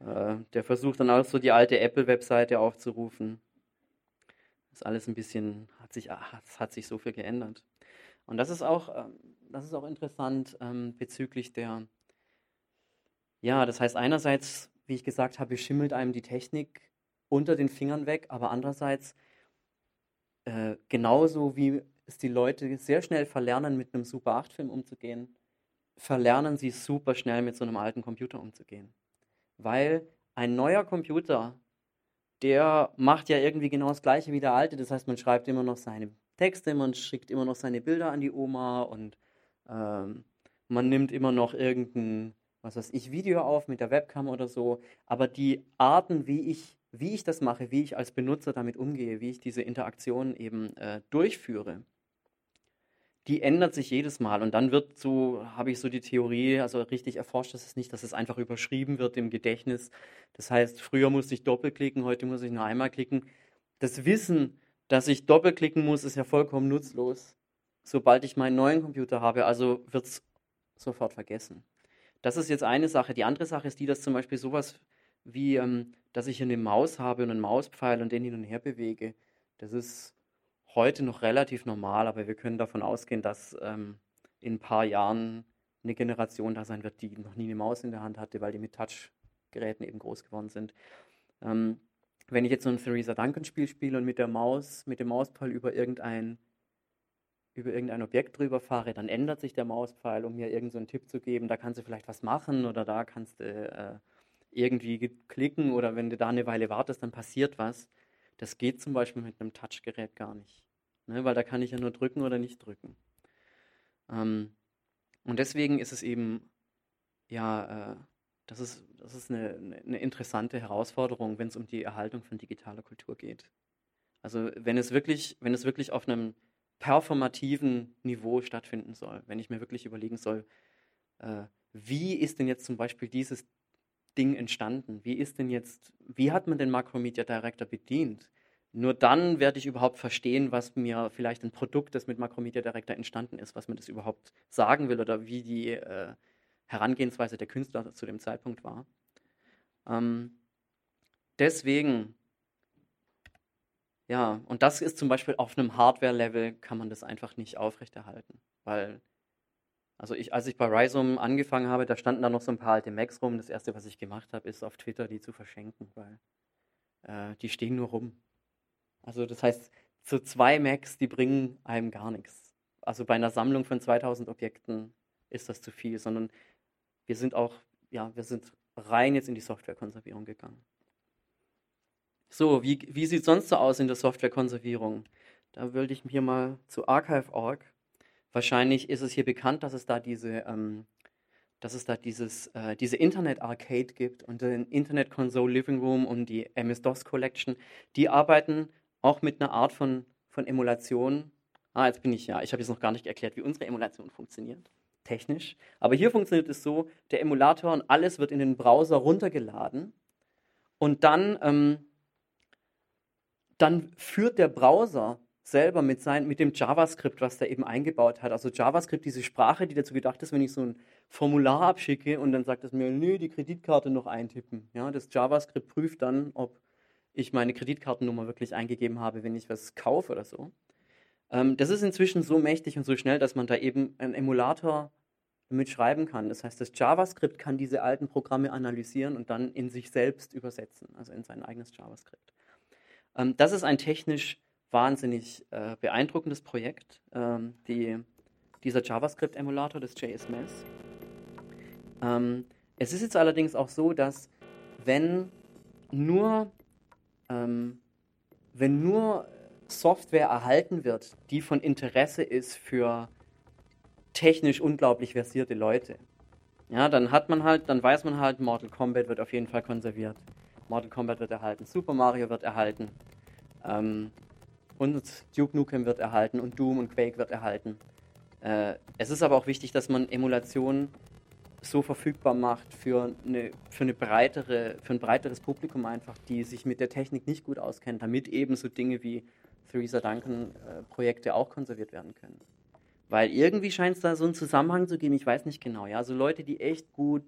Äh, der versucht dann auch so die alte Apple-Webseite aufzurufen. Das ist alles ein bisschen, hat sich, es hat sich so viel geändert. Und das ist auch, ähm, das ist auch interessant ähm, bezüglich der, ja, das heißt einerseits, wie ich gesagt habe, schimmelt einem die Technik unter den Fingern weg, aber andererseits äh, genauso wie es die Leute sehr schnell verlernen, mit einem Super 8-Film umzugehen, verlernen sie super schnell mit so einem alten Computer umzugehen. Weil ein neuer Computer, der macht ja irgendwie genau das gleiche wie der alte. Das heißt, man schreibt immer noch seine Texte, man schickt immer noch seine Bilder an die Oma und ähm, man nimmt immer noch irgendein, was weiß ich, Video auf mit der Webcam oder so. Aber die Arten, wie ich, wie ich das mache, wie ich als Benutzer damit umgehe, wie ich diese Interaktion eben äh, durchführe, die ändert sich jedes Mal. Und dann wird so, habe ich so die Theorie, also richtig erforscht ist es nicht, dass es einfach überschrieben wird im Gedächtnis. Das heißt, früher musste ich doppelklicken, heute muss ich nur einmal klicken. Das Wissen, dass ich doppelklicken muss, ist ja vollkommen nutzlos, sobald ich meinen neuen Computer habe. Also wird es sofort vergessen. Das ist jetzt eine Sache. Die andere Sache ist die, dass zum Beispiel sowas wie ähm, dass ich eine Maus habe und einen Mauspfeil und den hin und her bewege. Das ist heute noch relativ normal, aber wir können davon ausgehen, dass ähm, in ein paar Jahren eine Generation da sein wird, die noch nie eine Maus in der Hand hatte, weil die mit Touchgeräten eben groß geworden sind. Ähm, wenn ich jetzt so ein Theresa Duncan Spiel spiele und mit der Maus, mit dem Mauspfeil über irgendein über irgendein Objekt drüber fahre, dann ändert sich der Mauspfeil, um mir irgendeinen so Tipp zu geben, da kannst du vielleicht was machen oder da kannst du äh, irgendwie klicken oder wenn du da eine Weile wartest, dann passiert was. Das geht zum Beispiel mit einem Touchgerät gar nicht, ne? weil da kann ich ja nur drücken oder nicht drücken. Ähm, und deswegen ist es eben, ja, äh, das ist, das ist eine, eine interessante Herausforderung, wenn es um die Erhaltung von digitaler Kultur geht. Also wenn es wirklich, wenn es wirklich auf einem performativen Niveau stattfinden soll, wenn ich mir wirklich überlegen soll, äh, wie ist denn jetzt zum Beispiel dieses Ding entstanden? Wie ist denn jetzt, wie hat man den Macromedia Director bedient? Nur dann werde ich überhaupt verstehen, was mir vielleicht ein Produkt, das mit Macromedia Director entstanden ist, was mir das überhaupt sagen will oder wie die äh, Herangehensweise der Künstler zu dem Zeitpunkt war. Ähm, deswegen, ja, und das ist zum Beispiel auf einem Hardware-Level kann man das einfach nicht aufrechterhalten, weil also ich, als ich bei Rhizome angefangen habe, da standen da noch so ein paar alte Macs rum. Das erste, was ich gemacht habe, ist auf Twitter die zu verschenken, weil äh, die stehen nur rum. Also das heißt, so zwei Macs, die bringen einem gar nichts. Also bei einer Sammlung von 2000 Objekten ist das zu viel, sondern wir sind auch, ja, wir sind rein jetzt in die Softwarekonservierung gegangen. So, wie, wie sieht es sonst so aus in der Softwarekonservierung? Da würde ich hier mal zu Archive.org. Wahrscheinlich ist es hier bekannt, dass es da diese, ähm, dass es da dieses, äh, diese Internet Arcade gibt und den Internet Console Living Room und die MS-DOS Collection. Die arbeiten auch mit einer Art von, von Emulation. Ah, jetzt bin ich ja. Ich habe jetzt noch gar nicht erklärt, wie unsere Emulation funktioniert. Technisch. Aber hier funktioniert es so: der Emulator und alles wird in den Browser runtergeladen. Und dann, ähm, dann führt der Browser selber mit, sein, mit dem JavaScript, was der eben eingebaut hat. Also JavaScript, diese Sprache, die dazu gedacht ist, wenn ich so ein Formular abschicke und dann sagt es mir, nö, die Kreditkarte noch eintippen. Ja, das JavaScript prüft dann, ob ich meine Kreditkartennummer wirklich eingegeben habe, wenn ich was kaufe oder so. Ähm, das ist inzwischen so mächtig und so schnell, dass man da eben einen Emulator mitschreiben kann. Das heißt, das JavaScript kann diese alten Programme analysieren und dann in sich selbst übersetzen, also in sein eigenes JavaScript. Ähm, das ist ein technisch wahnsinnig äh, beeindruckendes Projekt, ähm, die, dieser JavaScript-Emulator des JSMS. Ähm, es ist jetzt allerdings auch so, dass wenn nur ähm, wenn nur Software erhalten wird, die von Interesse ist für technisch unglaublich versierte Leute, ja, dann hat man halt, dann weiß man halt, Mortal Kombat wird auf jeden Fall konserviert. Mortal Kombat wird erhalten, Super Mario wird erhalten, ähm, und Duke Nukem wird erhalten und Doom und Quake wird erhalten. Äh, es ist aber auch wichtig, dass man Emulation so verfügbar macht für, eine, für, eine breitere, für ein breiteres Publikum einfach, die sich mit der Technik nicht gut auskennen, damit eben so Dinge wie Theresa Duncan-Projekte äh, auch konserviert werden können. Weil irgendwie scheint es da so einen Zusammenhang zu geben, ich weiß nicht genau. Ja, also Leute, die echt gut,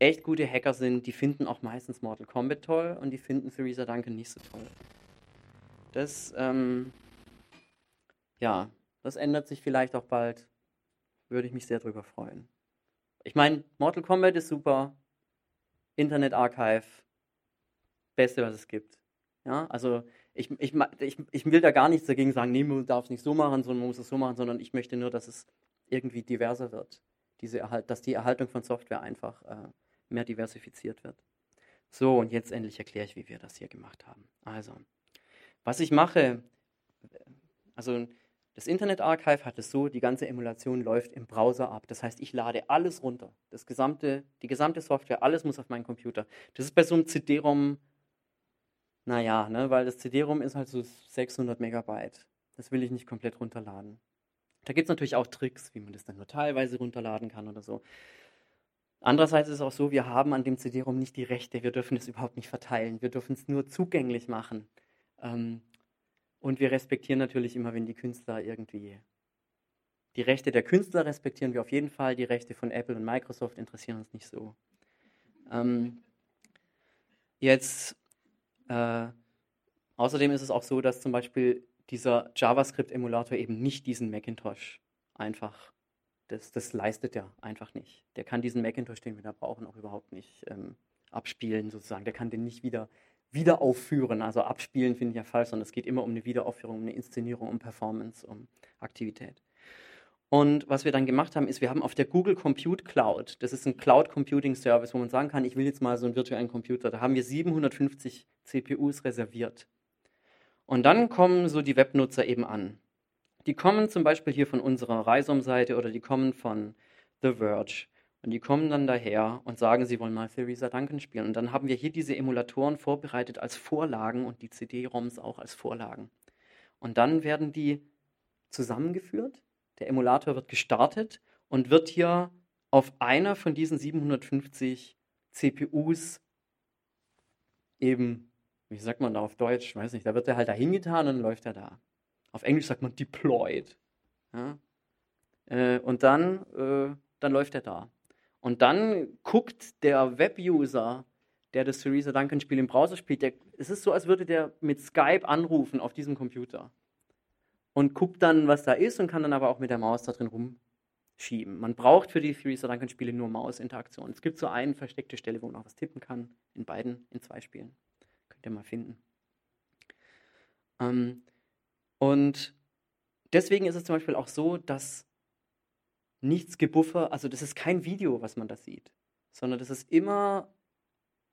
echt gute Hacker sind, die finden auch meistens Mortal Kombat toll und die finden Theresa Duncan nicht so toll. Das, ähm, ja, das ändert sich vielleicht auch bald. Würde ich mich sehr drüber freuen. Ich meine, Mortal Kombat ist super. Internet Archive, beste, was es gibt. Ja, also ich, ich, ich, ich will da gar nichts dagegen sagen, nee, man darf es nicht so machen, sondern man muss es so machen, sondern ich möchte nur, dass es irgendwie diverser wird. Diese Erhalt, dass die Erhaltung von Software einfach äh, mehr diversifiziert wird. So, und jetzt endlich erkläre ich, wie wir das hier gemacht haben. Also, was ich mache, also das Internet Archive hat es so, die ganze Emulation läuft im Browser ab. Das heißt, ich lade alles runter. Das gesamte, die gesamte Software, alles muss auf meinen Computer. Das ist bei so einem CD-ROM, naja, ne, weil das CD-ROM ist halt so 600 Megabyte. Das will ich nicht komplett runterladen. Da gibt es natürlich auch Tricks, wie man das dann nur teilweise runterladen kann oder so. Andererseits ist es auch so, wir haben an dem CD-ROM nicht die Rechte. Wir dürfen es überhaupt nicht verteilen. Wir dürfen es nur zugänglich machen. Ähm, und wir respektieren natürlich immer, wenn die Künstler irgendwie. Die Rechte der Künstler respektieren wir auf jeden Fall, die Rechte von Apple und Microsoft interessieren uns nicht so. Ähm, jetzt, äh, außerdem ist es auch so, dass zum Beispiel dieser JavaScript-Emulator eben nicht diesen Macintosh einfach, das, das leistet er einfach nicht. Der kann diesen Macintosh, den wir da brauchen, auch überhaupt nicht ähm, abspielen sozusagen. Der kann den nicht wieder wieder aufführen. Also abspielen finde ich ja falsch, sondern es geht immer um eine Wiederaufführung, um eine Inszenierung, um Performance, um Aktivität. Und was wir dann gemacht haben, ist, wir haben auf der Google Compute Cloud, das ist ein Cloud Computing Service, wo man sagen kann, ich will jetzt mal so einen virtuellen Computer, da haben wir 750 CPUs reserviert. Und dann kommen so die Webnutzer eben an. Die kommen zum Beispiel hier von unserer Reisum-Seite oder die kommen von The Verge. Und die kommen dann daher und sagen, sie wollen mal Theresa Duncan spielen. Und dann haben wir hier diese Emulatoren vorbereitet als Vorlagen und die CD-ROMs auch als Vorlagen. Und dann werden die zusammengeführt. Der Emulator wird gestartet und wird hier auf einer von diesen 750 CPUs eben, wie sagt man da auf Deutsch, weiß nicht, da wird er halt da hingetan und dann läuft er da. Auf Englisch sagt man deployed. Ja? Äh, und dann, äh, dann läuft er da. Und dann guckt der Web-User, der das Theresa Duncan-Spiel im Browser spielt, der, es ist so, als würde der mit Skype anrufen auf diesem Computer. Und guckt dann, was da ist und kann dann aber auch mit der Maus da drin rumschieben. Man braucht für die Theresa Duncan-Spiele nur Mausinteraktion. Es gibt so eine versteckte Stelle, wo man auch was tippen kann. In beiden, in zwei Spielen. Könnt ihr mal finden. Ähm, und deswegen ist es zum Beispiel auch so, dass nichts gebuffer, also das ist kein Video, was man da sieht, sondern das ist immer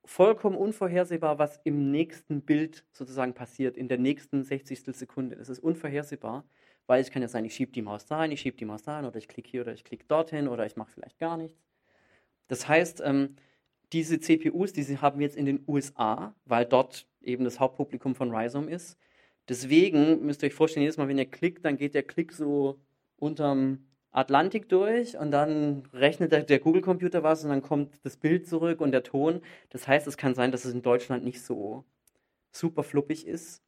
vollkommen unvorhersehbar, was im nächsten Bild sozusagen passiert, in der nächsten 60. Sekunde. Das ist unvorhersehbar, weil es kann ja sein, ich schiebe die Maus dahin, ich schiebe die Maus dahin oder ich klicke hier oder ich klicke dorthin oder ich mache vielleicht gar nichts. Das heißt, ähm, diese CPUs, diese haben wir jetzt in den USA, weil dort eben das Hauptpublikum von Rhizome ist. Deswegen müsst ihr euch vorstellen, jedes Mal, wenn ihr klickt, dann geht der Klick so unterm Atlantik durch und dann rechnet der, der Google-Computer was und dann kommt das Bild zurück und der Ton. Das heißt, es kann sein, dass es in Deutschland nicht so super fluppig ist.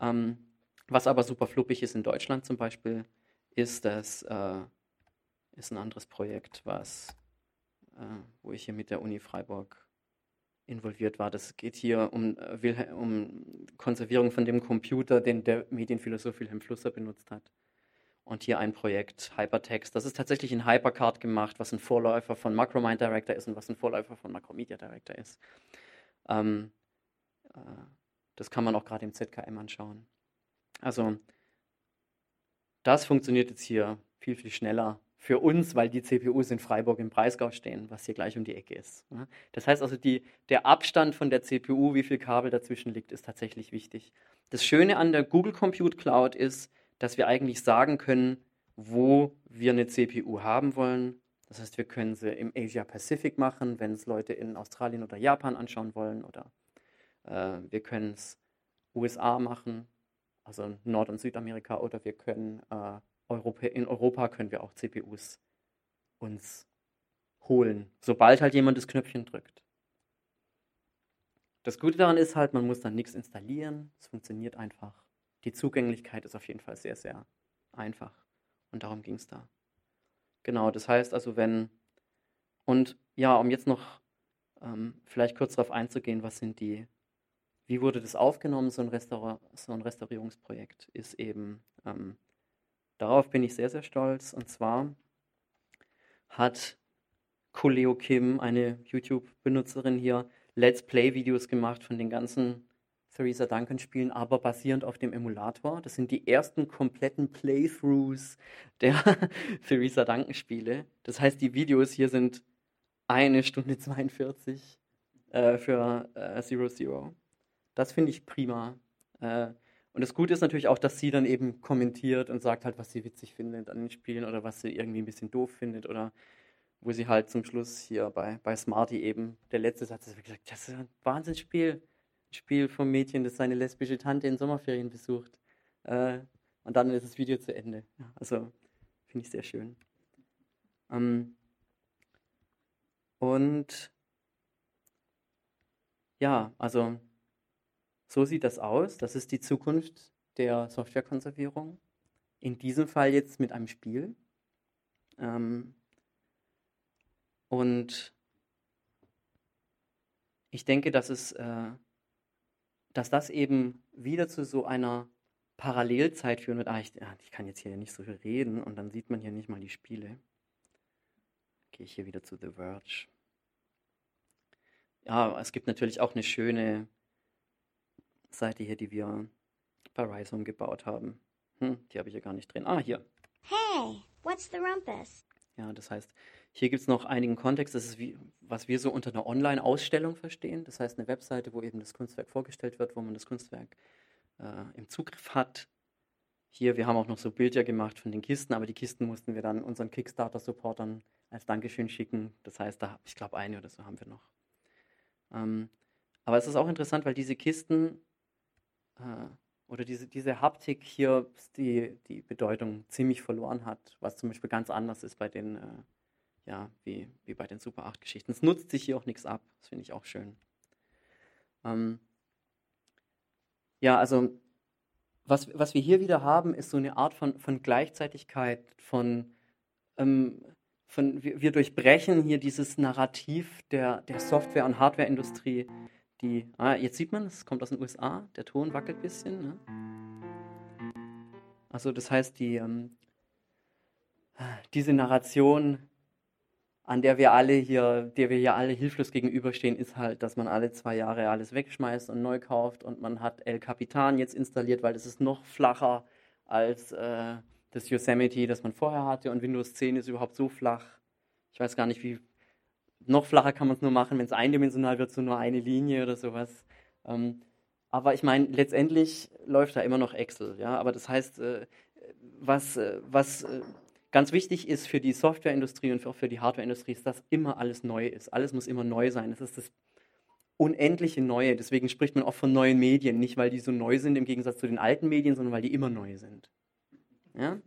Ähm, was aber super fluppig ist in Deutschland zum Beispiel, ist das äh, ist ein anderes Projekt, was, äh, wo ich hier mit der Uni Freiburg involviert war. Das geht hier um, äh, um Konservierung von dem Computer, den der Medienphilosoph Wilhelm Flusser benutzt hat. Und hier ein Projekt Hypertext. Das ist tatsächlich in Hypercard gemacht, was ein Vorläufer von Macromind Director ist und was ein Vorläufer von Macromedia Director ist. Ähm, äh, das kann man auch gerade im ZKM anschauen. Also, das funktioniert jetzt hier viel, viel schneller für uns, weil die CPUs in Freiburg im Breisgau stehen, was hier gleich um die Ecke ist. Das heißt also, die, der Abstand von der CPU, wie viel Kabel dazwischen liegt, ist tatsächlich wichtig. Das Schöne an der Google Compute Cloud ist, dass wir eigentlich sagen können, wo wir eine CPU haben wollen. Das heißt, wir können sie im Asia Pacific machen, wenn es Leute in Australien oder Japan anschauen wollen, oder äh, wir können es USA machen, also Nord- und Südamerika, oder wir können äh, Europa, in Europa können wir auch CPUs uns holen, sobald halt jemand das Knöpfchen drückt. Das Gute daran ist halt, man muss dann nichts installieren, es funktioniert einfach die Zugänglichkeit ist auf jeden Fall sehr, sehr einfach. Und darum ging es da. Genau, das heißt also, wenn, und ja, um jetzt noch ähm, vielleicht kurz darauf einzugehen, was sind die, wie wurde das aufgenommen, so ein, Restaur so ein Restaurierungsprojekt, ist eben, ähm, darauf bin ich sehr, sehr stolz. Und zwar hat Koleo Kim, eine YouTube-Benutzerin hier, Let's Play-Videos gemacht von den ganzen Theresa Duncan spielen, aber basierend auf dem Emulator. Das sind die ersten kompletten Playthroughs der <laughs> Theresa Duncan Spiele. Das heißt, die Videos hier sind eine Stunde 42 äh, für äh, Zero Zero. Das finde ich prima. Äh, und das Gute ist natürlich auch, dass sie dann eben kommentiert und sagt halt, was sie witzig findet an den Spielen oder was sie irgendwie ein bisschen doof findet oder wo sie halt zum Schluss hier bei, bei Smarty eben, der letzte Satz, ist gesagt, das ist ein Wahnsinnsspiel Spiel vom Mädchen, das seine lesbische Tante in Sommerferien besucht. Äh, und dann ist das Video zu Ende. Also finde ich sehr schön. Ähm, und ja, also so sieht das aus. Das ist die Zukunft der Softwarekonservierung. In diesem Fall jetzt mit einem Spiel. Ähm, und ich denke, dass es, äh, dass das eben wieder zu so einer Parallelzeit führen wird. Ah, ich, ah, ich kann jetzt hier nicht so viel reden und dann sieht man hier nicht mal die Spiele. Gehe ich hier wieder zu The Verge. Ja, es gibt natürlich auch eine schöne Seite hier, die wir bei Rhizome gebaut haben. Hm, die habe ich hier gar nicht drin. Ah, hier. Hey, what's the rumpus? Ja, das heißt, hier gibt es noch einigen Kontext. Das ist, wie, was wir so unter einer Online-Ausstellung verstehen. Das heißt, eine Webseite, wo eben das Kunstwerk vorgestellt wird, wo man das Kunstwerk äh, im Zugriff hat. Hier, wir haben auch noch so Bilder gemacht von den Kisten, aber die Kisten mussten wir dann unseren Kickstarter-Supportern als Dankeschön schicken. Das heißt, da, ich glaube, eine oder so haben wir noch. Ähm, aber es ist auch interessant, weil diese Kisten äh, oder diese, diese Haptik hier die, die Bedeutung ziemlich verloren hat, was zum Beispiel ganz anders ist bei den, äh, ja, wie, wie bei den Super 8 Geschichten. Es nutzt sich hier auch nichts ab, das finde ich auch schön. Ähm, ja, also was, was wir hier wieder haben, ist so eine Art von, von Gleichzeitigkeit, von, ähm, von wir, wir, durchbrechen hier dieses Narrativ der, der Software- und Hardwareindustrie, die, ah, jetzt sieht man, es kommt aus den USA, der Ton wackelt ein bisschen. Ne? Also das heißt, die, ähm, diese Narration, an der wir alle hier, der wir hier alle hilflos gegenüberstehen, ist halt, dass man alle zwei Jahre alles wegschmeißt und neu kauft und man hat El Capitan jetzt installiert, weil das ist noch flacher als äh, das Yosemite, das man vorher hatte und Windows 10 ist überhaupt so flach. Ich weiß gar nicht, wie noch flacher kann man es nur machen, wenn es eindimensional wird, so nur eine Linie oder sowas. Ähm, aber ich meine, letztendlich läuft da immer noch Excel, ja. Aber das heißt, äh, was, äh, was äh, ganz wichtig ist für die Softwareindustrie und auch für die Hardwareindustrie, ist, dass immer alles neu ist. Alles muss immer neu sein. Das ist das unendliche Neue. Deswegen spricht man auch von neuen Medien. Nicht, weil die so neu sind im Gegensatz zu den alten Medien, sondern weil die immer neu sind. Ja?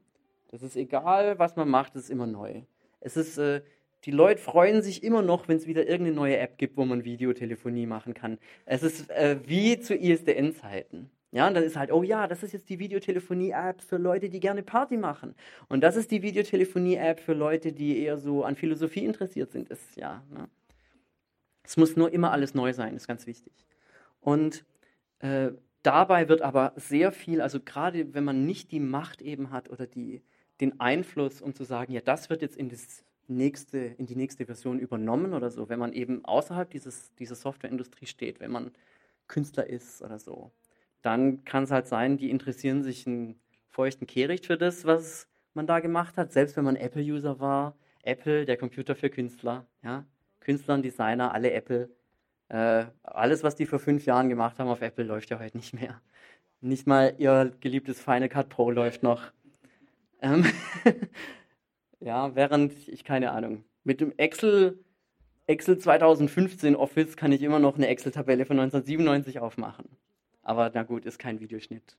Das ist egal, was man macht, es ist immer neu. Es ist, äh, die Leute freuen sich immer noch, wenn es wieder irgendeine neue App gibt, wo man Videotelefonie machen kann. Es ist äh, wie zu ISDN-Zeiten. Ja, und dann ist halt, oh ja, das ist jetzt die Videotelefonie-App für Leute, die gerne Party machen. Und das ist die Videotelefonie-App für Leute, die eher so an Philosophie interessiert sind. Ist, ja, ne? Es muss nur immer alles neu sein, ist ganz wichtig. Und äh, dabei wird aber sehr viel, also gerade wenn man nicht die Macht eben hat oder die, den Einfluss, um zu sagen, ja, das wird jetzt in das nächste, in die nächste Version übernommen oder so, wenn man eben außerhalb dieses, dieser Softwareindustrie steht, wenn man Künstler ist oder so, dann kann es halt sein, die interessieren sich einen feuchten Kehricht für das, was man da gemacht hat, selbst wenn man Apple-User war. Apple, der Computer für Künstler, ja, Künstler und Designer, alle Apple. Äh, alles, was die vor fünf Jahren gemacht haben auf Apple, läuft ja heute nicht mehr. Nicht mal ihr geliebtes Final Cut Pro läuft noch. Ähm <laughs> Ja, während ich keine Ahnung. Mit dem Excel, Excel 2015 Office kann ich immer noch eine Excel-Tabelle von 1997 aufmachen. Aber na gut, ist kein Videoschnitt.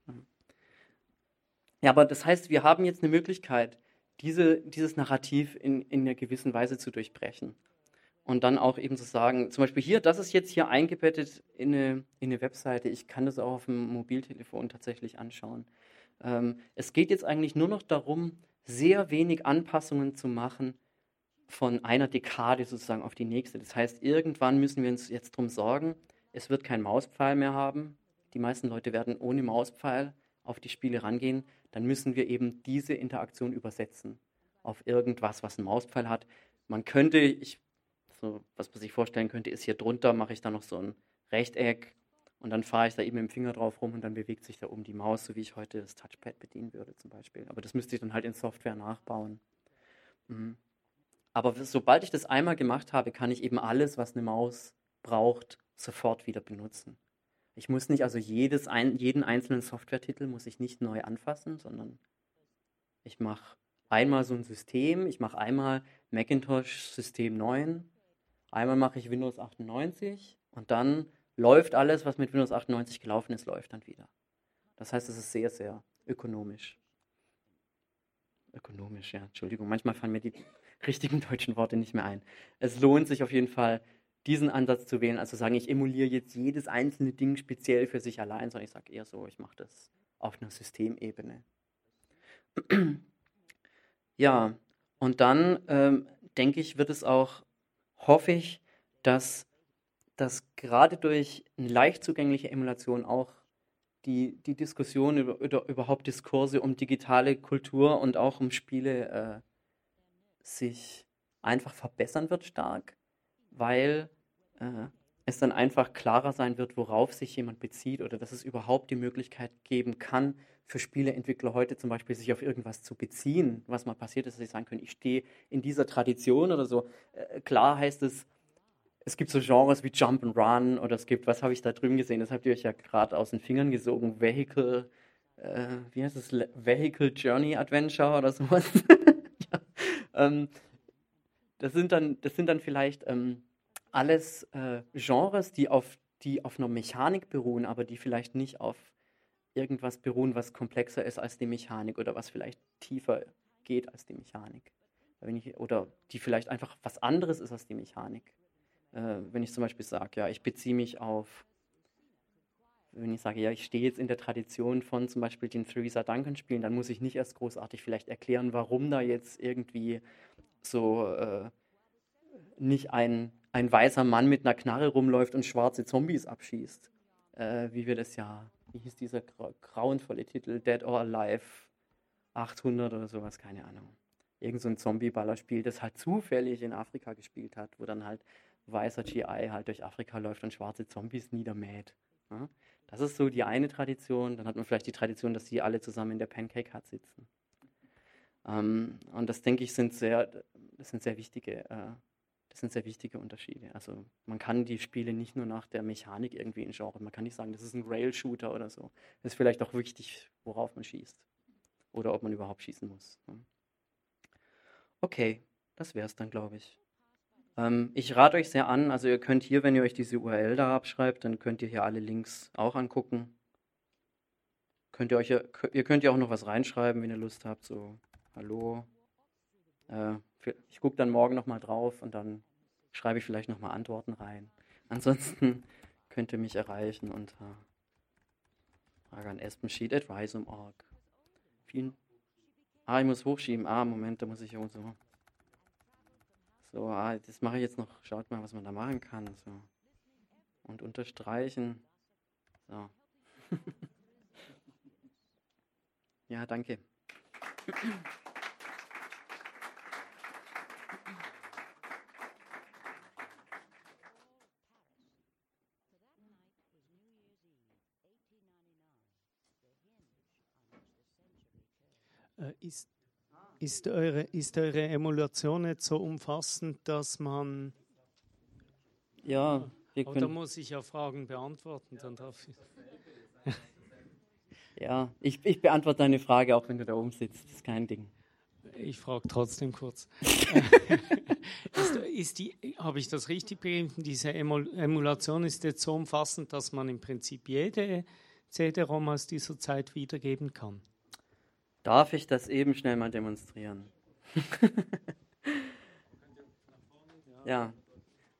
Ja, aber das heißt, wir haben jetzt eine Möglichkeit, diese, dieses Narrativ in, in einer gewissen Weise zu durchbrechen. Und dann auch eben zu sagen, zum Beispiel hier, das ist jetzt hier eingebettet in eine, in eine Webseite. Ich kann das auch auf dem Mobiltelefon tatsächlich anschauen. Ähm, es geht jetzt eigentlich nur noch darum, sehr wenig Anpassungen zu machen von einer Dekade sozusagen auf die nächste. Das heißt, irgendwann müssen wir uns jetzt darum sorgen, es wird kein Mauspfeil mehr haben. Die meisten Leute werden ohne Mauspfeil auf die Spiele rangehen. Dann müssen wir eben diese Interaktion übersetzen auf irgendwas, was einen Mauspfeil hat. Man könnte, ich, so, was man sich vorstellen könnte, ist hier drunter, mache ich da noch so ein Rechteck und dann fahre ich da eben mit dem Finger drauf rum und dann bewegt sich da oben die Maus, so wie ich heute das Touchpad bedienen würde zum Beispiel. Aber das müsste ich dann halt in Software nachbauen. Mhm. Aber sobald ich das einmal gemacht habe, kann ich eben alles, was eine Maus braucht, sofort wieder benutzen. Ich muss nicht, also jedes, ein, jeden einzelnen Softwaretitel muss ich nicht neu anfassen, sondern ich mache einmal so ein System, ich mache einmal Macintosh System 9, einmal mache ich Windows 98 und dann läuft alles, was mit Windows 98 gelaufen ist, läuft dann wieder. Das heißt, es ist sehr, sehr ökonomisch. Ökonomisch, ja, Entschuldigung, manchmal fallen mir die <laughs> richtigen deutschen Worte nicht mehr ein. Es lohnt sich auf jeden Fall, diesen Ansatz zu wählen, also sagen, ich emuliere jetzt jedes einzelne Ding speziell für sich allein, sondern ich sage eher so, ich mache das auf einer Systemebene. <clears throat> ja, und dann ähm, denke ich, wird es auch, hoffe ich, dass dass gerade durch eine leicht zugängliche Emulation auch die, die Diskussion über, über überhaupt Diskurse um digitale Kultur und auch um Spiele äh, sich einfach verbessern wird stark, weil äh, es dann einfach klarer sein wird, worauf sich jemand bezieht oder dass es überhaupt die Möglichkeit geben kann, für Spieleentwickler heute zum Beispiel sich auf irgendwas zu beziehen, was mal passiert ist, dass sie sagen können, ich stehe in dieser Tradition oder so. Äh, klar heißt es, es gibt so Genres wie Jump and Run oder es gibt, was habe ich da drüben gesehen, das habt ihr euch ja gerade aus den Fingern gesogen, Vehicle, äh, wie heißt es, Vehicle Journey Adventure oder sowas. <laughs> ja, ähm, das, sind dann, das sind dann vielleicht ähm, alles äh, Genres, die auf, die auf einer Mechanik beruhen, aber die vielleicht nicht auf irgendwas beruhen, was komplexer ist als die Mechanik oder was vielleicht tiefer geht als die Mechanik. Ich, oder die vielleicht einfach was anderes ist als die Mechanik. Äh, wenn ich zum Beispiel sage, ja, ich beziehe mich auf, wenn ich sage, ja, ich stehe jetzt in der Tradition von zum Beispiel den Theresa Duncan Spielen, dann muss ich nicht erst großartig vielleicht erklären, warum da jetzt irgendwie so äh, nicht ein, ein weißer Mann mit einer Knarre rumläuft und schwarze Zombies abschießt. Äh, wie wir das ja wie hieß dieser grauenvolle Titel, Dead or Alive 800 oder sowas, keine Ahnung. Irgend so ein Zombie-Ballerspiel, das halt zufällig in Afrika gespielt hat, wo dann halt weißer GI halt durch Afrika läuft und schwarze Zombies niedermäht. Ja? Das ist so die eine Tradition. Dann hat man vielleicht die Tradition, dass die alle zusammen in der Pancake Hut sitzen. Ähm, und das denke ich sind sehr, das sind sehr wichtige äh, das sind sehr wichtige Unterschiede. Also man kann die Spiele nicht nur nach der Mechanik irgendwie in Genre, man kann nicht sagen, das ist ein Rail-Shooter oder so. Es ist vielleicht auch wichtig, worauf man schießt. Oder ob man überhaupt schießen muss. Ne? Okay, das wäre es dann, glaube ich. Ähm, ich rate euch sehr an, also ihr könnt hier, wenn ihr euch diese URL da abschreibt, dann könnt ihr hier alle Links auch angucken. Könnt ihr, euch, ihr könnt ja auch noch was reinschreiben, wenn ihr Lust habt, so Hallo, äh, ich gucke dann morgen nochmal drauf und dann schreibe ich vielleicht nochmal Antworten rein. <laughs> Ansonsten könnt ihr mich erreichen unter Frage an espensheet.risum.org. Vielen. Ah, ich muss hochschieben. Ah, Moment, da muss ich auch so. So, ah, das mache ich jetzt noch. Schaut mal, was man da machen kann. So. Und unterstreichen. So. <laughs> ja, danke. Ist, ist, eure, ist eure Emulation nicht so umfassend, dass man. Ja, wir können. Oder muss ich ja Fragen beantworten, dann darf ich. <laughs> ja, ich, ich beantworte deine Frage, auch wenn du da oben sitzt. Das ist kein Ding. Ich frage trotzdem kurz. <laughs> <laughs> ist, ist habe ich das richtig begriffen? Diese Emulation ist jetzt so umfassend, dass man im Prinzip jede CD-ROM aus dieser Zeit wiedergeben kann? Darf ich das eben schnell mal demonstrieren? <laughs> ja,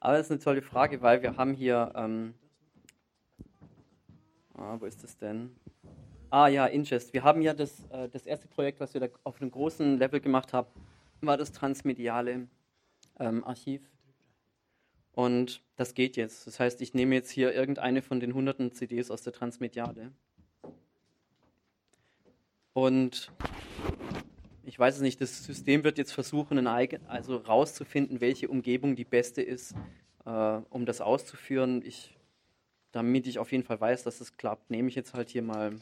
aber das ist eine tolle Frage, weil wir haben hier, ähm, ah, wo ist das denn? Ah ja, Ingest. Wir haben ja das, äh, das erste Projekt, was wir da auf einem großen Level gemacht haben, war das transmediale ähm, Archiv. Und das geht jetzt. Das heißt, ich nehme jetzt hier irgendeine von den hunderten CDs aus der Transmediale und ich weiß es nicht, das System wird jetzt versuchen, also rauszufinden, welche Umgebung die beste ist, äh, um das auszuführen. Ich, damit ich auf jeden Fall weiß, dass es klappt, nehme ich jetzt halt hier mal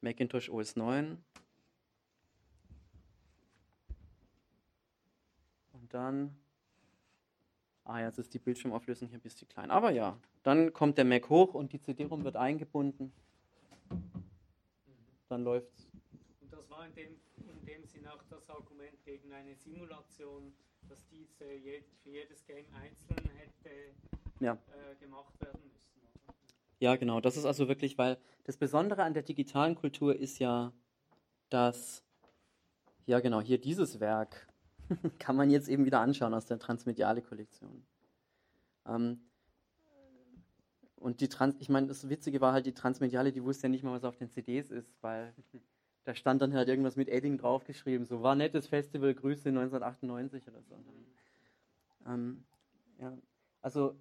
Macintosh OS 9. Und dann, ah, jetzt ist die Bildschirmauflösung hier ein bisschen klein. Aber ja, dann kommt der Mac hoch und die CD-ROM wird eingebunden. Dann läuft in dem, in dem Sinn auch das Argument gegen eine Simulation, dass diese für jedes Game einzeln hätte ja. äh, gemacht werden müssen. Oder? Ja, genau. Das ist also wirklich, weil das Besondere an der digitalen Kultur ist ja, dass, ja genau, hier dieses Werk <laughs> kann man jetzt eben wieder anschauen aus der Transmediale Kollektion. Ähm, und die Trans, ich meine, das Witzige war halt, die Transmediale, die wusste ja nicht mal, was auf den CDs ist, weil da stand dann halt irgendwas mit Edding draufgeschrieben, so war nettes Festival, Grüße 1998 oder so. Ähm, ja, also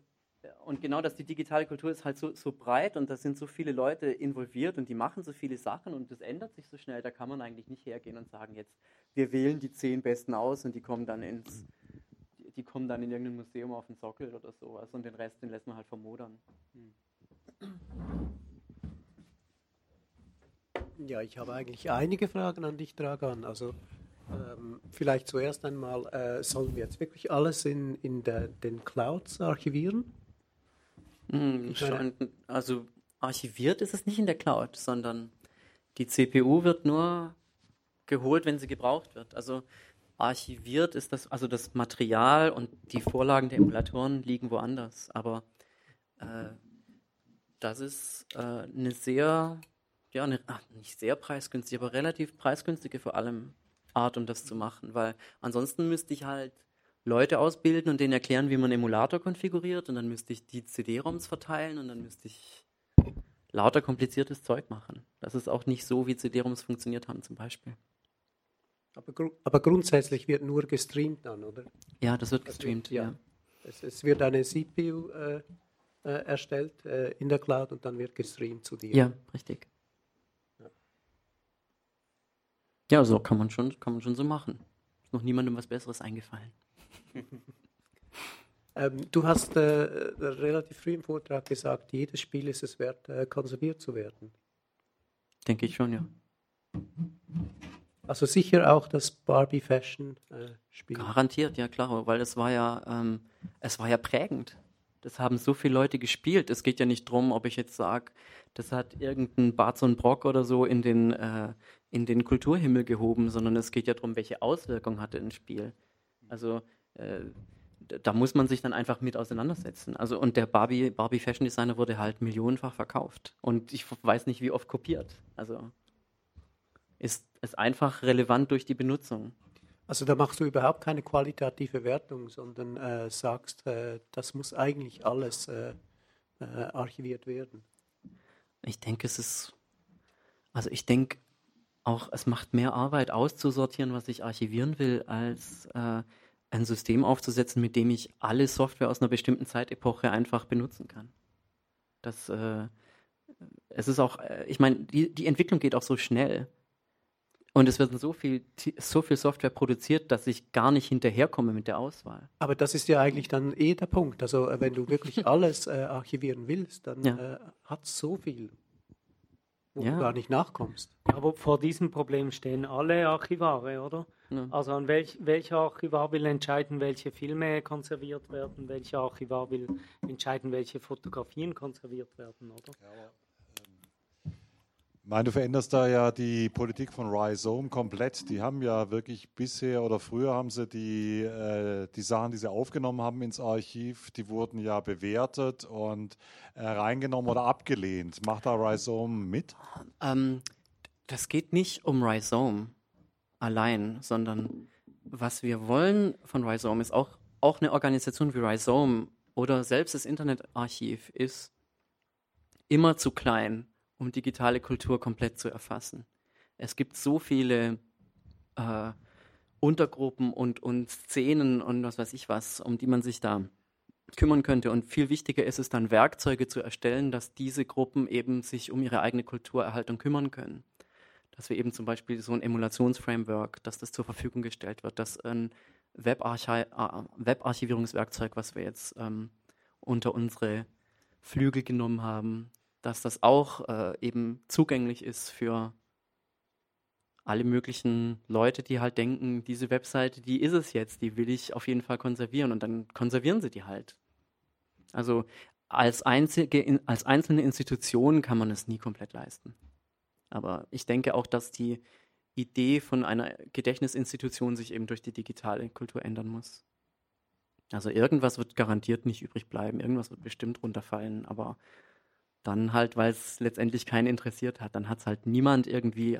und genau, dass die digitale Kultur ist halt so, so breit und da sind so viele Leute involviert und die machen so viele Sachen und das ändert sich so schnell, da kann man eigentlich nicht hergehen und sagen, jetzt, wir wählen die zehn Besten aus und die kommen dann ins, die kommen dann in irgendein Museum auf den Sockel oder sowas und den Rest, den lässt man halt vermodern. Hm. Ja, ich habe eigentlich einige Fragen an dich, Dragan. Also ähm, vielleicht zuerst einmal, äh, sollen wir jetzt wirklich alles in, in der, den Clouds archivieren? Hm, schon, also archiviert ist es nicht in der Cloud, sondern die CPU wird nur geholt, wenn sie gebraucht wird. Also archiviert ist das, also das Material und die Vorlagen der Emulatoren liegen woanders. Aber äh, das ist äh, eine sehr, ja, eine, ach, nicht sehr preisgünstige, aber relativ preisgünstige vor allem Art, um das zu machen, weil ansonsten müsste ich halt Leute ausbilden und denen erklären, wie man Emulator konfiguriert und dann müsste ich die CD-ROMs verteilen und dann müsste ich lauter kompliziertes Zeug machen. Das ist auch nicht so, wie CD-ROMs funktioniert haben zum Beispiel. Aber, gru aber, grundsätzlich wird nur gestreamt dann, oder? Ja, das wird gestreamt, ja. ja. Es, es, wird eine CPU äh, äh, erstellt äh, in der Cloud und dann wird gestreamt zu dir. Ja, richtig. Ja, so kann man schon, kann man schon so machen. Ist noch niemandem was Besseres eingefallen. <laughs> ähm, du hast äh, relativ früh im Vortrag gesagt, jedes Spiel ist es wert, äh, konserviert zu werden. Denke ich schon, ja. Also sicher auch das Barbie Fashion äh, Spiel. Garantiert, ja klar, weil es war ja, ähm, es war ja prägend. Das haben so viele Leute gespielt. Es geht ja nicht darum, ob ich jetzt sage, das hat irgendein Barzon Brock oder so in den, äh, in den Kulturhimmel gehoben, sondern es geht ja darum, welche Auswirkungen hatte ein Spiel. Also äh, da muss man sich dann einfach mit auseinandersetzen. Also und der Barbie, Barbie Fashion Designer wurde halt millionenfach verkauft. Und ich weiß nicht, wie oft kopiert. Also ist es einfach relevant durch die Benutzung. Also da machst du überhaupt keine qualitative Wertung, sondern äh, sagst, äh, das muss eigentlich alles äh, äh archiviert werden. Ich denke, es ist, also ich denke auch, es macht mehr Arbeit auszusortieren, was ich archivieren will, als äh, ein System aufzusetzen, mit dem ich alle Software aus einer bestimmten Zeitepoche einfach benutzen kann. Das, äh, es ist auch, ich meine, die, die Entwicklung geht auch so schnell. Und es wird so viel, so viel Software produziert, dass ich gar nicht hinterherkomme mit der Auswahl. Aber das ist ja eigentlich dann eh der Punkt. Also äh, wenn du wirklich <laughs> alles äh, archivieren willst, dann ja. äh, hat es so viel, wo ja. du gar nicht nachkommst. Aber vor diesem Problem stehen alle Archivare, oder? Ja. Also an welch, welcher Archivar will entscheiden, welche Filme konserviert werden, welcher Archivar will entscheiden, welche Fotografien konserviert werden, oder? Ja, meine, du veränderst da ja die Politik von Rhizome komplett. Die haben ja wirklich bisher oder früher haben sie die, äh, die Sachen, die sie aufgenommen haben ins Archiv, die wurden ja bewertet und äh, reingenommen oder abgelehnt. Macht da Rhizome mit? Ähm, das geht nicht um Rhizome allein, sondern was wir wollen von Rhizome ist auch, auch eine Organisation wie Rhizome oder selbst das Internetarchiv ist immer zu klein um digitale Kultur komplett zu erfassen. Es gibt so viele äh, Untergruppen und, und Szenen und was weiß ich was, um die man sich da kümmern könnte. Und viel wichtiger ist es dann, Werkzeuge zu erstellen, dass diese Gruppen eben sich um ihre eigene Kulturerhaltung kümmern können. Dass wir eben zum Beispiel so ein Emulationsframework, dass das zur Verfügung gestellt wird, dass ein äh, Webarchivierungswerkzeug, was wir jetzt ähm, unter unsere Flügel genommen haben, dass das auch äh, eben zugänglich ist für alle möglichen Leute, die halt denken, diese Webseite, die ist es jetzt, die will ich auf jeden Fall konservieren und dann konservieren sie die halt. Also als, einzige, als einzelne Institution kann man es nie komplett leisten. Aber ich denke auch, dass die Idee von einer Gedächtnisinstitution sich eben durch die digitale Kultur ändern muss. Also irgendwas wird garantiert nicht übrig bleiben, irgendwas wird bestimmt runterfallen, aber dann halt, weil es letztendlich keinen interessiert hat. Dann hat es halt niemand irgendwie,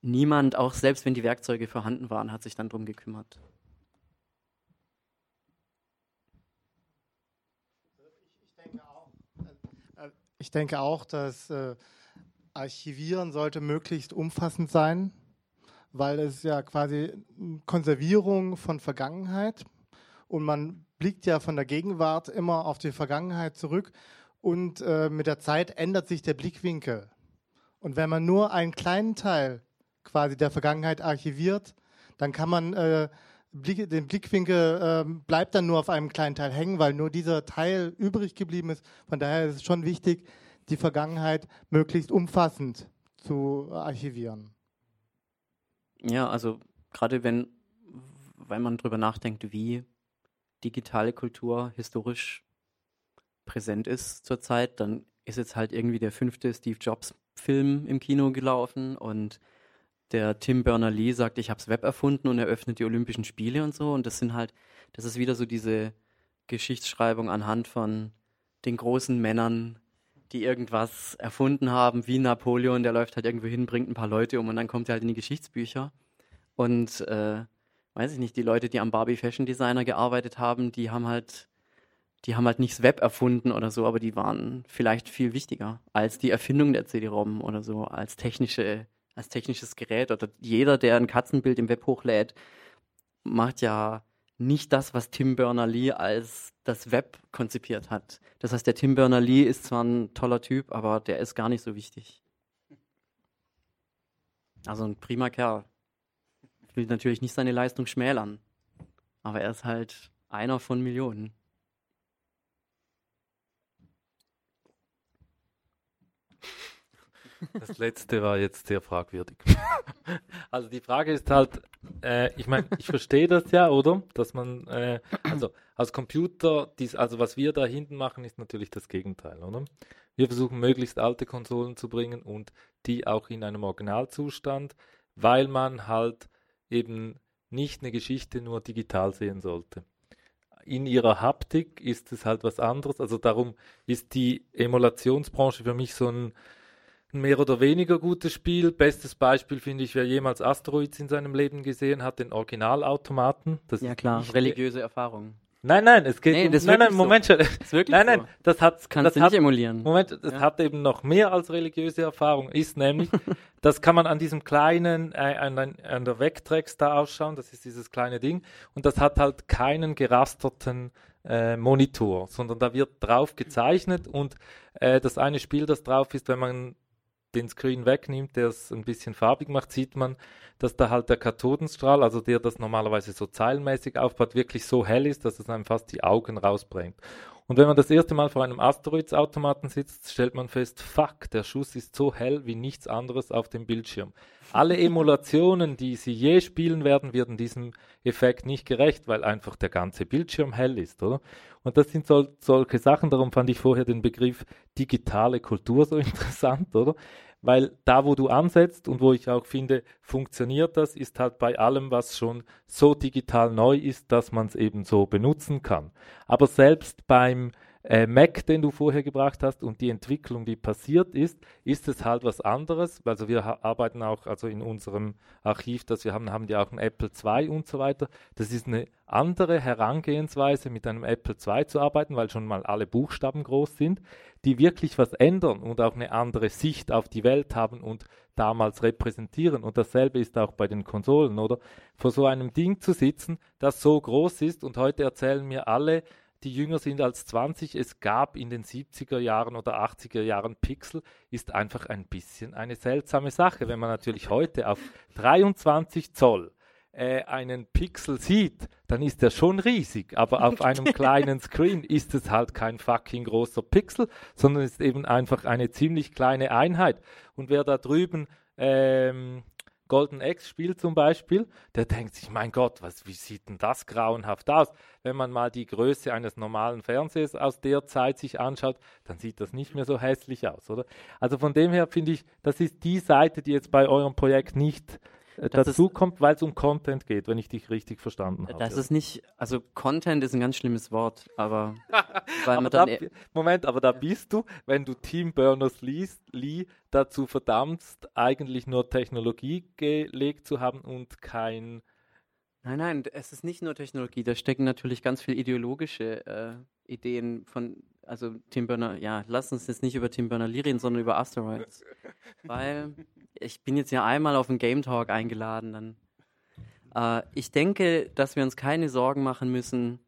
niemand, auch selbst wenn die Werkzeuge vorhanden waren, hat sich dann drum gekümmert. Ich denke auch, dass äh, Archivieren sollte möglichst umfassend sein, weil es ja quasi Konservierung von Vergangenheit und man blickt ja von der Gegenwart immer auf die Vergangenheit zurück und äh, mit der Zeit ändert sich der Blickwinkel. Und wenn man nur einen kleinen Teil quasi der Vergangenheit archiviert, dann kann man äh, den Blickwinkel äh, bleibt dann nur auf einem kleinen Teil hängen, weil nur dieser Teil übrig geblieben ist. Von daher ist es schon wichtig, die Vergangenheit möglichst umfassend zu archivieren. Ja, also gerade wenn, wenn man darüber nachdenkt, wie digitale Kultur historisch präsent ist zurzeit, dann ist jetzt halt irgendwie der fünfte Steve Jobs Film im Kino gelaufen und der Tim Berners-Lee sagt, ich habe das Web erfunden und eröffnet die Olympischen Spiele und so und das sind halt, das ist wieder so diese Geschichtsschreibung anhand von den großen Männern, die irgendwas erfunden haben, wie Napoleon, der läuft halt irgendwo hin, bringt ein paar Leute um und dann kommt er halt in die Geschichtsbücher. Und äh, weiß ich nicht, die Leute, die am Barbie Fashion Designer gearbeitet haben, die haben halt, die haben halt nicht das Web erfunden oder so, aber die waren vielleicht viel wichtiger als die Erfindung der CD-ROM oder so, als technische, als technisches Gerät. Oder jeder, der ein Katzenbild im Web hochlädt, macht ja nicht das, was Tim Berners-Lee als das Web konzipiert hat. Das heißt, der Tim Berners-Lee ist zwar ein toller Typ, aber der ist gar nicht so wichtig. Also ein prima Kerl. Ich will natürlich nicht seine Leistung schmälern, aber er ist halt einer von Millionen. Das letzte war jetzt sehr fragwürdig. <laughs> also die Frage ist halt, äh, ich meine, ich verstehe das ja, oder? Dass man, äh, also als Computer, dies, also was wir da hinten machen, ist natürlich das Gegenteil, oder? Wir versuchen möglichst alte Konsolen zu bringen und die auch in einem Originalzustand, weil man halt eben nicht eine Geschichte nur digital sehen sollte. In ihrer Haptik ist es halt was anderes. Also darum ist die Emulationsbranche für mich so ein ein mehr oder weniger gutes Spiel. Bestes Beispiel finde ich, wer jemals Asteroids in seinem Leben gesehen hat, den Originalautomaten. Das ja klar, religiöse Erfahrung. Nein, nein, es geht nee, um, das nein, nein, so. Moment schon. Das nein, nein, so. das hat, das kannst das du hat, nicht emulieren. Moment, es ja. hat eben noch mehr als religiöse Erfahrung. Ist nämlich, <laughs> das kann man an diesem kleinen, äh, an, an der Vectrex da ausschauen. Das ist dieses kleine Ding und das hat halt keinen gerasterten äh, Monitor, sondern da wird drauf gezeichnet und äh, das eine Spiel, das drauf ist, wenn man den Screen wegnimmt, der es ein bisschen farbig macht, sieht man, dass da halt der Kathodenstrahl, also der das normalerweise so zeilenmäßig aufbaut, wirklich so hell ist, dass es einem fast die Augen rausbringt. Und wenn man das erste Mal vor einem Asteroids-Automaten sitzt, stellt man fest, fuck, der Schuss ist so hell wie nichts anderes auf dem Bildschirm. Alle Emulationen, die Sie je spielen werden, werden diesem Effekt nicht gerecht, weil einfach der ganze Bildschirm hell ist, oder? Und das sind sol solche Sachen, darum fand ich vorher den Begriff digitale Kultur so <laughs> interessant, oder? Weil da, wo du ansetzt und wo ich auch finde, funktioniert das, ist halt bei allem, was schon so digital neu ist, dass man es eben so benutzen kann. Aber selbst beim äh, Mac, den du vorher gebracht hast und die Entwicklung, die passiert ist, ist es halt was anderes. Also wir arbeiten auch, also in unserem Archiv, das wir haben, haben die auch ein Apple II und so weiter. Das ist eine andere Herangehensweise, mit einem Apple II zu arbeiten, weil schon mal alle Buchstaben groß sind, die wirklich was ändern und auch eine andere Sicht auf die Welt haben und damals repräsentieren. Und dasselbe ist auch bei den Konsolen, oder? Vor so einem Ding zu sitzen, das so groß ist und heute erzählen mir alle, die jünger sind als 20, es gab in den 70er Jahren oder 80er Jahren Pixel, ist einfach ein bisschen eine seltsame Sache. Wenn man natürlich heute auf 23 Zoll äh, einen Pixel sieht, dann ist er schon riesig, aber auf <laughs> einem kleinen Screen ist es halt kein fucking großer Pixel, sondern ist eben einfach eine ziemlich kleine Einheit. Und wer da drüben ähm, Golden X spielt zum Beispiel, der denkt sich, mein Gott, was, wie sieht denn das grauenhaft aus? Wenn man mal die Größe eines normalen Fernsehers aus der Zeit sich anschaut, dann sieht das nicht mehr so hässlich aus, oder? Also von dem her finde ich, das ist die Seite, die jetzt bei eurem Projekt nicht äh, dazu kommt, weil es um Content geht, wenn ich dich richtig verstanden habe. Das ist nicht, also Content ist ein ganz schlimmes Wort, aber <laughs> dann da, Moment, aber da bist du, wenn du Team Burners Lee dazu verdammst, eigentlich nur Technologie gelegt zu haben und kein Nein, nein, es ist nicht nur Technologie, da stecken natürlich ganz viele ideologische äh, Ideen von, also Tim Berners, ja, lass uns jetzt nicht über Tim Berners-Lee reden, sondern über Asteroids. <laughs> Weil ich bin jetzt ja einmal auf einen Game Talk eingeladen, dann. Äh, ich denke, dass wir uns keine Sorgen machen müssen,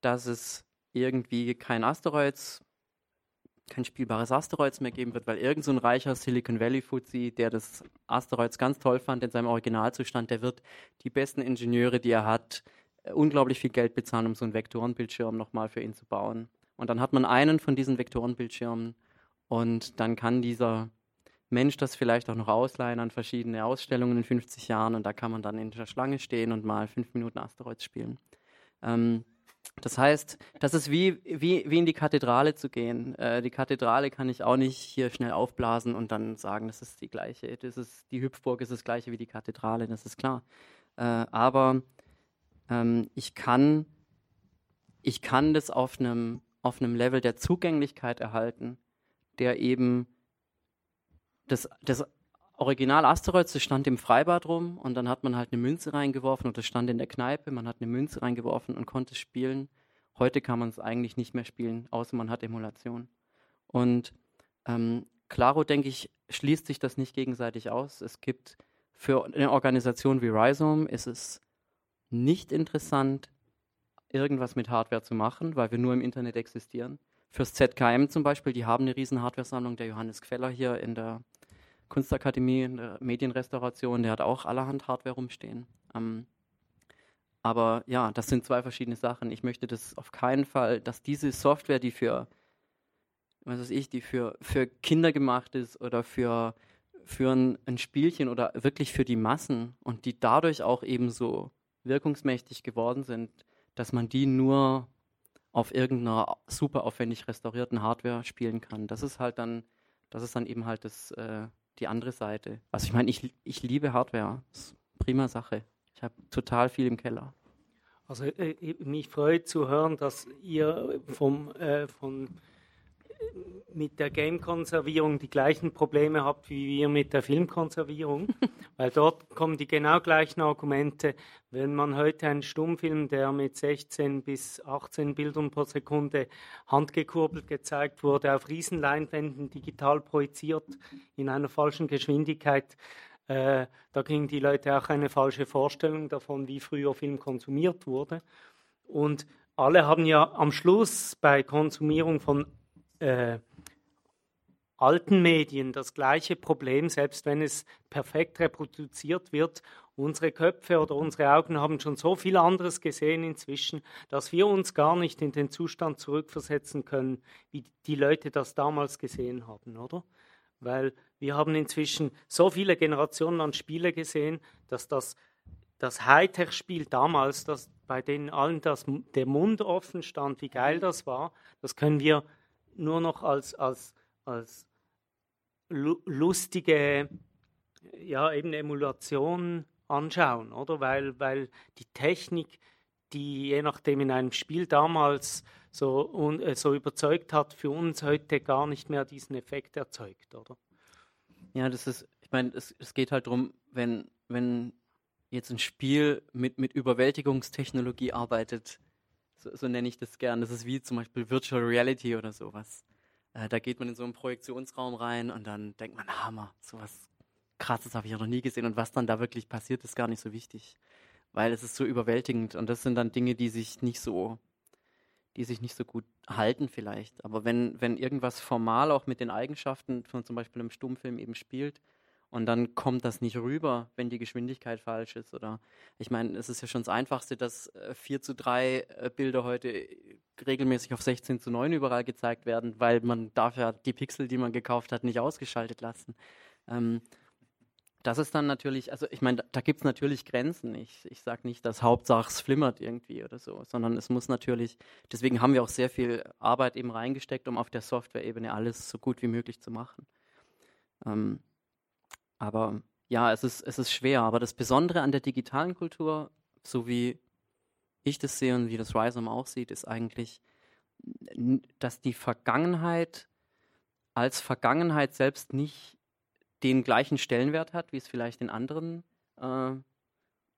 dass es irgendwie kein Asteroids, kein spielbares Asteroids mehr geben wird, weil irgend so reicher Silicon Valley Fuzzi, der das Asteroids ganz toll fand in seinem Originalzustand, der wird die besten Ingenieure, die er hat, äh, unglaublich viel Geld bezahlen, um so einen Vektorenbildschirm nochmal für ihn zu bauen. Und dann hat man einen von diesen Vektorenbildschirmen und dann kann dieser Mensch das vielleicht auch noch ausleihen an verschiedene Ausstellungen in 50 Jahren und da kann man dann in der Schlange stehen und mal fünf Minuten Asteroids spielen. Ähm, das heißt, das ist wie, wie, wie in die Kathedrale zu gehen. Äh, die Kathedrale kann ich auch nicht hier schnell aufblasen und dann sagen, das ist die gleiche, das ist, die Hüpfburg ist das gleiche wie die Kathedrale, das ist klar. Äh, aber ähm, ich, kann, ich kann das auf einem auf einem Level der Zugänglichkeit erhalten, der eben das, das Original Asteroids, das stand im Freibad rum und dann hat man halt eine Münze reingeworfen das stand in der Kneipe, man hat eine Münze reingeworfen und konnte spielen. Heute kann man es eigentlich nicht mehr spielen, außer man hat Emulation. Und ähm, Claro, denke ich, schließt sich das nicht gegenseitig aus. Es gibt für eine Organisation wie Rhizome ist es nicht interessant, irgendwas mit Hardware zu machen, weil wir nur im Internet existieren. Fürs ZKM zum Beispiel, die haben eine riesen Hardware-Sammlung. Der Johannes Queller hier in der Kunstakademie, Medienrestauration, der hat auch allerhand Hardware rumstehen. Ähm, aber ja, das sind zwei verschiedene Sachen. Ich möchte das auf keinen Fall, dass diese Software, die für, was weiß ich, die für, für Kinder gemacht ist oder für, für ein, ein Spielchen oder wirklich für die Massen und die dadurch auch eben so wirkungsmächtig geworden sind, dass man die nur auf irgendeiner super aufwendig restaurierten Hardware spielen kann. Das ist halt dann, das ist dann eben halt das, äh, die andere Seite. Also ich meine, ich, ich liebe Hardware. Das ist prima Sache. Ich habe total viel im Keller. Also äh, mich freut zu hören, dass ihr vom, äh, von mit der Game-Konservierung die gleichen Probleme habt wie wir mit der Filmkonservierung, <laughs> weil dort kommen die genau gleichen Argumente. Wenn man heute einen Stummfilm, der mit 16 bis 18 Bildern pro Sekunde handgekurbelt gezeigt wurde, auf Riesenleinwänden digital projiziert in einer falschen Geschwindigkeit, äh, da kriegen die Leute auch eine falsche Vorstellung davon, wie früher Film konsumiert wurde. Und alle haben ja am Schluss bei Konsumierung von äh, alten Medien das gleiche Problem, selbst wenn es perfekt reproduziert wird. Unsere Köpfe oder unsere Augen haben schon so viel anderes gesehen inzwischen, dass wir uns gar nicht in den Zustand zurückversetzen können, wie die Leute das damals gesehen haben, oder? Weil wir haben inzwischen so viele Generationen an Spiele gesehen, dass das, das Hightech-Spiel damals, das bei denen allen das, der Mund offen stand, wie geil das war, das können wir nur noch als, als, als lustige, ja, eben Emulation anschauen, oder? Weil, weil die Technik, die je nachdem in einem Spiel damals so, un, äh, so überzeugt hat, für uns heute gar nicht mehr diesen Effekt erzeugt, oder? Ja, das ist, ich meine, es, es geht halt darum, wenn, wenn jetzt ein Spiel mit, mit Überwältigungstechnologie arbeitet, so, nenne ich das gern. Das ist wie zum Beispiel Virtual Reality oder sowas. Äh, da geht man in so einen Projektionsraum rein und dann denkt man, Hammer, sowas krasses habe ich ja noch nie gesehen. Und was dann da wirklich passiert, ist gar nicht so wichtig. Weil es ist so überwältigend. Und das sind dann Dinge, die sich nicht so, die sich nicht so gut halten vielleicht. Aber wenn, wenn irgendwas formal auch mit den Eigenschaften von zum Beispiel einem Stummfilm eben spielt, und dann kommt das nicht rüber, wenn die Geschwindigkeit falsch ist. Oder ich meine, es ist ja schon das Einfachste, dass 4 äh, zu 3 äh, Bilder heute regelmäßig auf 16 zu 9 überall gezeigt werden, weil man darf ja die Pixel, die man gekauft hat, nicht ausgeschaltet lassen. Ähm, das ist dann natürlich, also ich meine, da, da gibt es natürlich Grenzen. Ich, ich sage nicht, dass Hauptsache es flimmert irgendwie oder so, sondern es muss natürlich, deswegen haben wir auch sehr viel Arbeit eben reingesteckt, um auf der Software-Ebene alles so gut wie möglich zu machen. Ähm, aber ja, es ist, es ist schwer. Aber das Besondere an der digitalen Kultur, so wie ich das sehe und wie das Rhizome auch sieht, ist eigentlich, dass die Vergangenheit als Vergangenheit selbst nicht den gleichen Stellenwert hat, wie es vielleicht in anderen äh,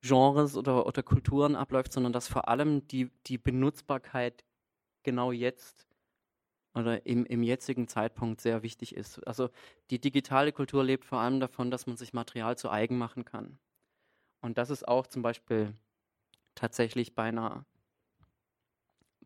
Genres oder, oder Kulturen abläuft, sondern dass vor allem die, die Benutzbarkeit genau jetzt oder im, im jetzigen Zeitpunkt sehr wichtig ist. Also die digitale Kultur lebt vor allem davon, dass man sich Material zu eigen machen kann. Und das ist auch zum Beispiel tatsächlich bei einer,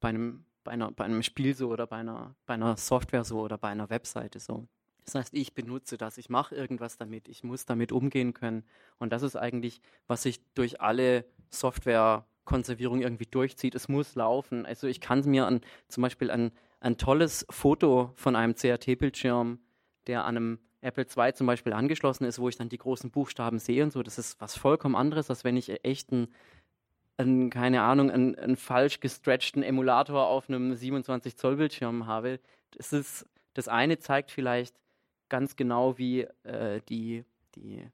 bei einem, bei, einer, bei einem Spiel so oder bei einer, bei einer Software so oder bei einer Webseite so. Das heißt, ich benutze das, ich mache irgendwas damit, ich muss damit umgehen können. Und das ist eigentlich, was sich durch alle Softwarekonservierung irgendwie durchzieht. Es muss laufen. Also ich kann mir an, zum Beispiel ein, ein tolles Foto von einem CRT-Bildschirm, der an einem Apple II zum Beispiel angeschlossen ist, wo ich dann die großen Buchstaben sehe und so, das ist was vollkommen anderes, als wenn ich echt einen, einen keine Ahnung, einen, einen falsch gestretchten Emulator auf einem 27 Zoll Bildschirm habe. Das ist, das eine zeigt vielleicht ganz genau, wie äh, die, die,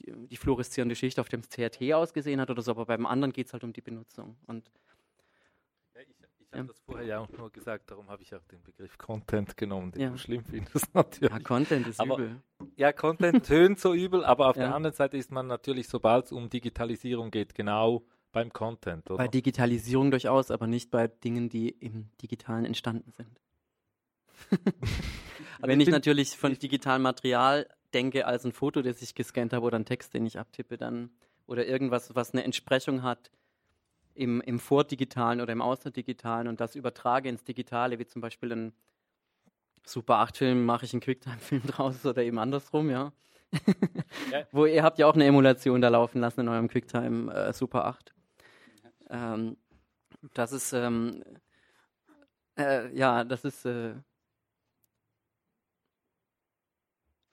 die, die fluoreszierende Schicht auf dem CRT ausgesehen hat oder so, aber beim anderen geht es halt um die Benutzung. Und ich habe das vorher ja auch nur gesagt, darum habe ich auch den Begriff Content genommen, den ja. du schlimm findest <laughs> natürlich. Ja, Content ist aber, übel. Ja, Content <laughs> tönt so übel, aber auf ja. der anderen Seite ist man natürlich, sobald es um Digitalisierung geht, genau beim Content. Oder? Bei Digitalisierung durchaus, aber nicht bei Dingen, die im Digitalen entstanden sind. <laughs> Wenn ich, ich natürlich von digitalem Material denke als ein Foto, das ich gescannt habe oder ein Text, den ich abtippe, dann oder irgendwas, was eine Entsprechung hat im, im Vordigitalen oder im Außerdigitalen und das übertrage ins Digitale, wie zum Beispiel ein Super 8-Film, mache ich einen Quicktime-Film <laughs> draus oder eben andersrum, ja. ja. <laughs> Wo ihr habt ja auch eine Emulation da laufen lassen in eurem Quicktime äh, Super 8. Ähm, das ist, ähm, äh, ja, das ist, äh,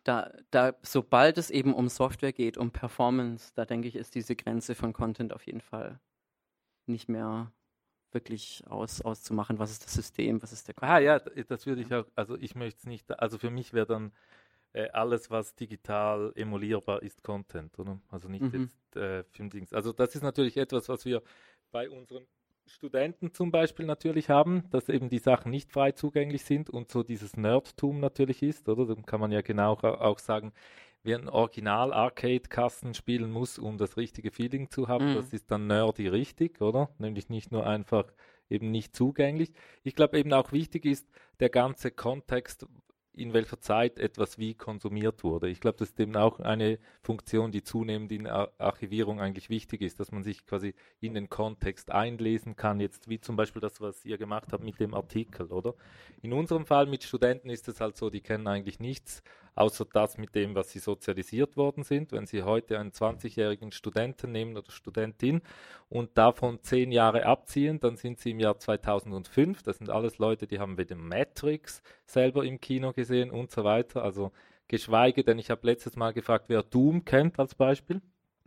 da, da, sobald es eben um Software geht, um Performance, da denke ich, ist diese Grenze von Content auf jeden Fall nicht mehr wirklich aus, auszumachen, was ist das System, was ist der Content. Ah ja, das würde ich auch, also ich möchte es nicht, also für mich wäre dann äh, alles, was digital emulierbar ist, Content, oder? Also nicht mhm. jetzt äh, Filmdings. Also das ist natürlich etwas, was wir bei unseren Studenten zum Beispiel natürlich haben, dass eben die Sachen nicht frei zugänglich sind und so dieses Nerdtum natürlich ist, oder? Dann kann man ja genau auch sagen, wie ein Original-Arcade-Kasten spielen muss, um das richtige Feeling zu haben. Mhm. Das ist dann nerdy richtig, oder? Nämlich nicht nur einfach eben nicht zugänglich. Ich glaube eben auch wichtig ist der ganze Kontext, in welcher Zeit etwas wie konsumiert wurde. Ich glaube, das ist eben auch eine Funktion, die zunehmend in Ar Archivierung eigentlich wichtig ist, dass man sich quasi in den Kontext einlesen kann, jetzt wie zum Beispiel das, was ihr gemacht habt mit dem Artikel, oder? In unserem Fall mit Studenten ist es halt so, die kennen eigentlich nichts außer das mit dem, was sie sozialisiert worden sind. Wenn Sie heute einen 20-jährigen Studenten nehmen oder Studentin und davon zehn Jahre abziehen, dann sind Sie im Jahr 2005. Das sind alles Leute, die haben weder Matrix selber im Kino gesehen und so weiter. Also geschweige denn, ich habe letztes Mal gefragt, wer Doom kennt als Beispiel.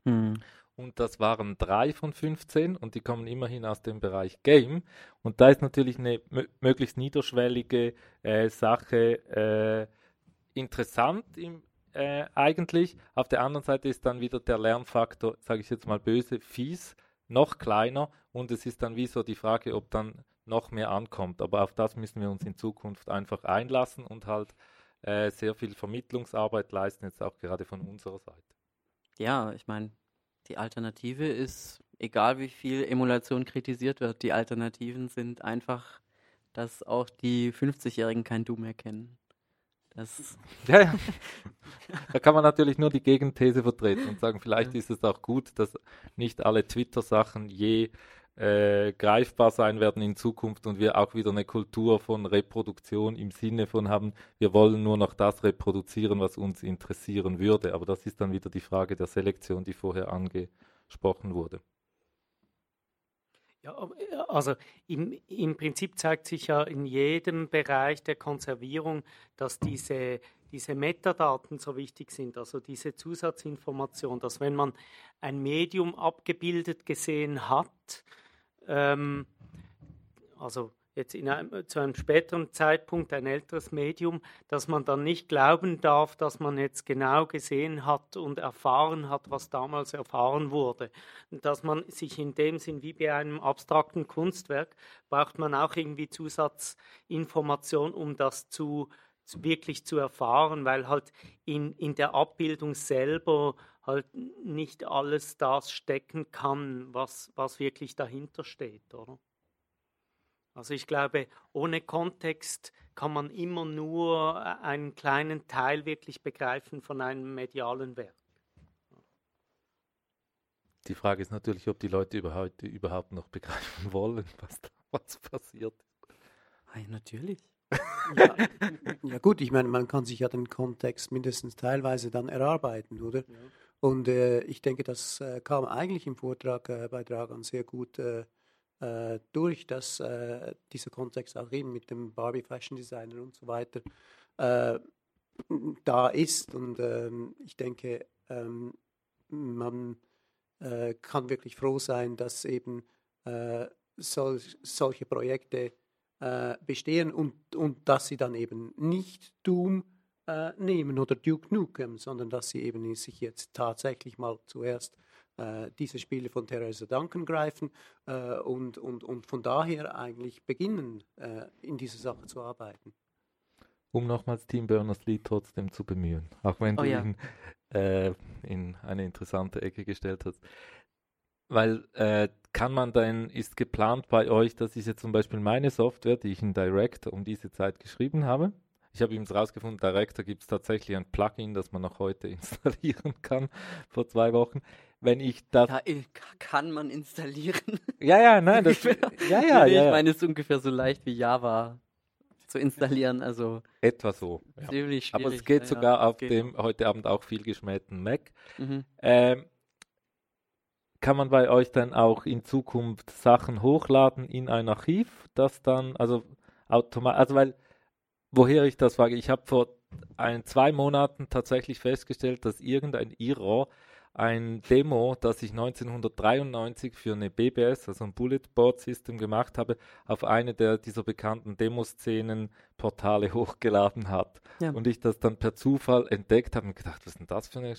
Hm. Und das waren drei von 15 und die kommen immerhin aus dem Bereich Game. Und da ist natürlich eine möglichst niederschwellige äh, Sache, äh, interessant im, äh, eigentlich. Auf der anderen Seite ist dann wieder der Lernfaktor, sage ich jetzt mal böse, fies, noch kleiner und es ist dann wie so die Frage, ob dann noch mehr ankommt. Aber auf das müssen wir uns in Zukunft einfach einlassen und halt äh, sehr viel Vermittlungsarbeit leisten, jetzt auch gerade von unserer Seite. Ja, ich meine, die Alternative ist, egal wie viel Emulation kritisiert wird, die Alternativen sind einfach, dass auch die 50-Jährigen kein Doom mehr kennen. Das <laughs> ja, ja. Da kann man natürlich nur die Gegenthese vertreten und sagen, vielleicht ist es auch gut, dass nicht alle Twitter-Sachen je äh, greifbar sein werden in Zukunft und wir auch wieder eine Kultur von Reproduktion im Sinne von haben, wir wollen nur noch das reproduzieren, was uns interessieren würde. Aber das ist dann wieder die Frage der Selektion, die vorher angesprochen wurde. Ja, also im, im Prinzip zeigt sich ja in jedem Bereich der Konservierung, dass diese, diese Metadaten so wichtig sind, also diese Zusatzinformation, dass wenn man ein Medium abgebildet gesehen hat, ähm, also jetzt in einem, zu einem späteren Zeitpunkt ein älteres Medium, dass man dann nicht glauben darf, dass man jetzt genau gesehen hat und erfahren hat, was damals erfahren wurde. Dass man sich in dem Sinn wie bei einem abstrakten Kunstwerk braucht man auch irgendwie Zusatzinformation, um das zu wirklich zu erfahren, weil halt in, in der Abbildung selber halt nicht alles das stecken kann, was, was wirklich dahinter steht, oder? Also ich glaube, ohne Kontext kann man immer nur äh, einen kleinen Teil wirklich begreifen von einem medialen Werk. Die Frage ist natürlich, ob die Leute überhaupt, überhaupt noch begreifen wollen, <laughs> was da was passiert ist. Hey, natürlich. <laughs> Ja, ja gut, ich meine, man kann sich ja den Kontext mindestens teilweise dann erarbeiten, oder? Ja. Und äh, ich denke, das äh, kam eigentlich im Vortrag äh, bei Dragan sehr gut äh, äh, durch, dass äh, dieser Kontext auch eben mit dem Barbie Fashion Designer und so weiter da ist. Und ähm, ich denke, ähm, man kann wirklich froh sein, dass eben sol solche Projekte bestehen und, und dass sie dann eben nicht Doom äh, nehmen oder Duke Nukem, sondern dass sie eben sich jetzt tatsächlich mal zuerst äh, diese Spiele von Theresa Duncan greifen äh, und, und, und von daher eigentlich beginnen, äh, in dieser Sache zu arbeiten. Um nochmals Team Berners-Lee trotzdem zu bemühen, auch wenn oh, du ja. ihn äh, in eine interessante Ecke gestellt hast. Weil äh, kann man dann, ist geplant bei euch, das ist jetzt zum Beispiel meine Software, die ich in Direct um diese Zeit geschrieben habe, ich habe übrigens rausgefunden, Director gibt es tatsächlich ein Plugin, das man noch heute <laughs> installieren kann, vor zwei Wochen. Wenn ich das. Ja, kann man installieren. <laughs> Ja, ja, nein, das. ja, ja, ja. Ich meine, es ist ungefähr so leicht wie Java zu installieren. Also etwa so. Ja. Aber es geht sogar ja, auf geht dem heute Abend auch viel geschmähten Mac. Mhm. Ähm, kann man bei euch dann auch in Zukunft Sachen hochladen in ein Archiv, das dann, also automatisch, also weil woher ich das frage. Ich habe vor ein, zwei Monaten tatsächlich festgestellt, dass irgendein Iro ein Demo, das ich 1993 für eine BBS, also ein Bullet Board System gemacht habe, auf eine der dieser bekannten Demoszenen-Portale <laughs> hochgeladen hat. Ja. Und ich das dann per Zufall entdeckt habe und gedacht, was ist denn das für eine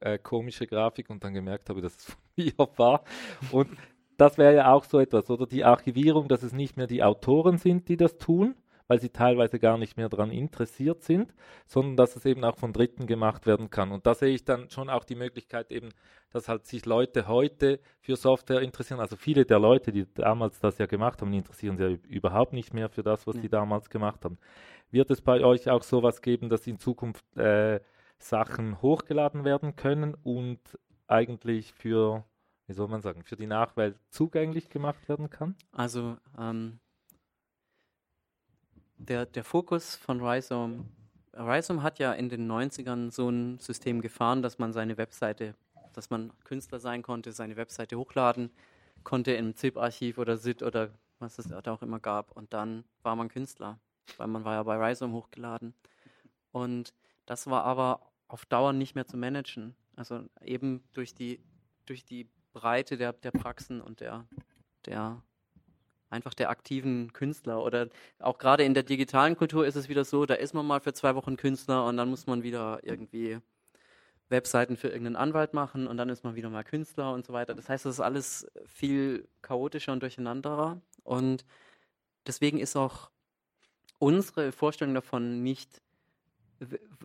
äh, komische Grafik? Und dann gemerkt habe, dass es <laughs> von mir war. Und das wäre ja auch so etwas, oder die Archivierung, dass es nicht mehr die Autoren sind, die das tun, weil sie teilweise gar nicht mehr daran interessiert sind, sondern dass es eben auch von Dritten gemacht werden kann. Und da sehe ich dann schon auch die Möglichkeit eben, dass halt sich Leute heute für Software interessieren. Also viele der Leute, die damals das ja gemacht haben, interessieren sich ja überhaupt nicht mehr für das, was ja. sie damals gemacht haben. Wird es bei euch auch sowas geben, dass in Zukunft äh, Sachen hochgeladen werden können und eigentlich für, wie soll man sagen, für die Nachwelt zugänglich gemacht werden kann? Also ähm, der, der Fokus von Rhizome, Rhizome hat ja in den 90ern so ein System gefahren, dass man seine Webseite, dass man Künstler sein konnte, seine Webseite hochladen konnte im ZIP-Archiv oder SIT oder was es da auch immer gab. Und dann war man Künstler, weil man war ja bei Rhizome hochgeladen. Und das war aber auf Dauer nicht mehr zu managen. Also eben durch die, durch die Breite der, der Praxen und der, der einfach der aktiven Künstler. Oder auch gerade in der digitalen Kultur ist es wieder so, da ist man mal für zwei Wochen Künstler und dann muss man wieder irgendwie Webseiten für irgendeinen Anwalt machen und dann ist man wieder mal Künstler und so weiter. Das heißt, das ist alles viel chaotischer und durcheinanderer. Und deswegen ist auch unsere Vorstellung davon nicht,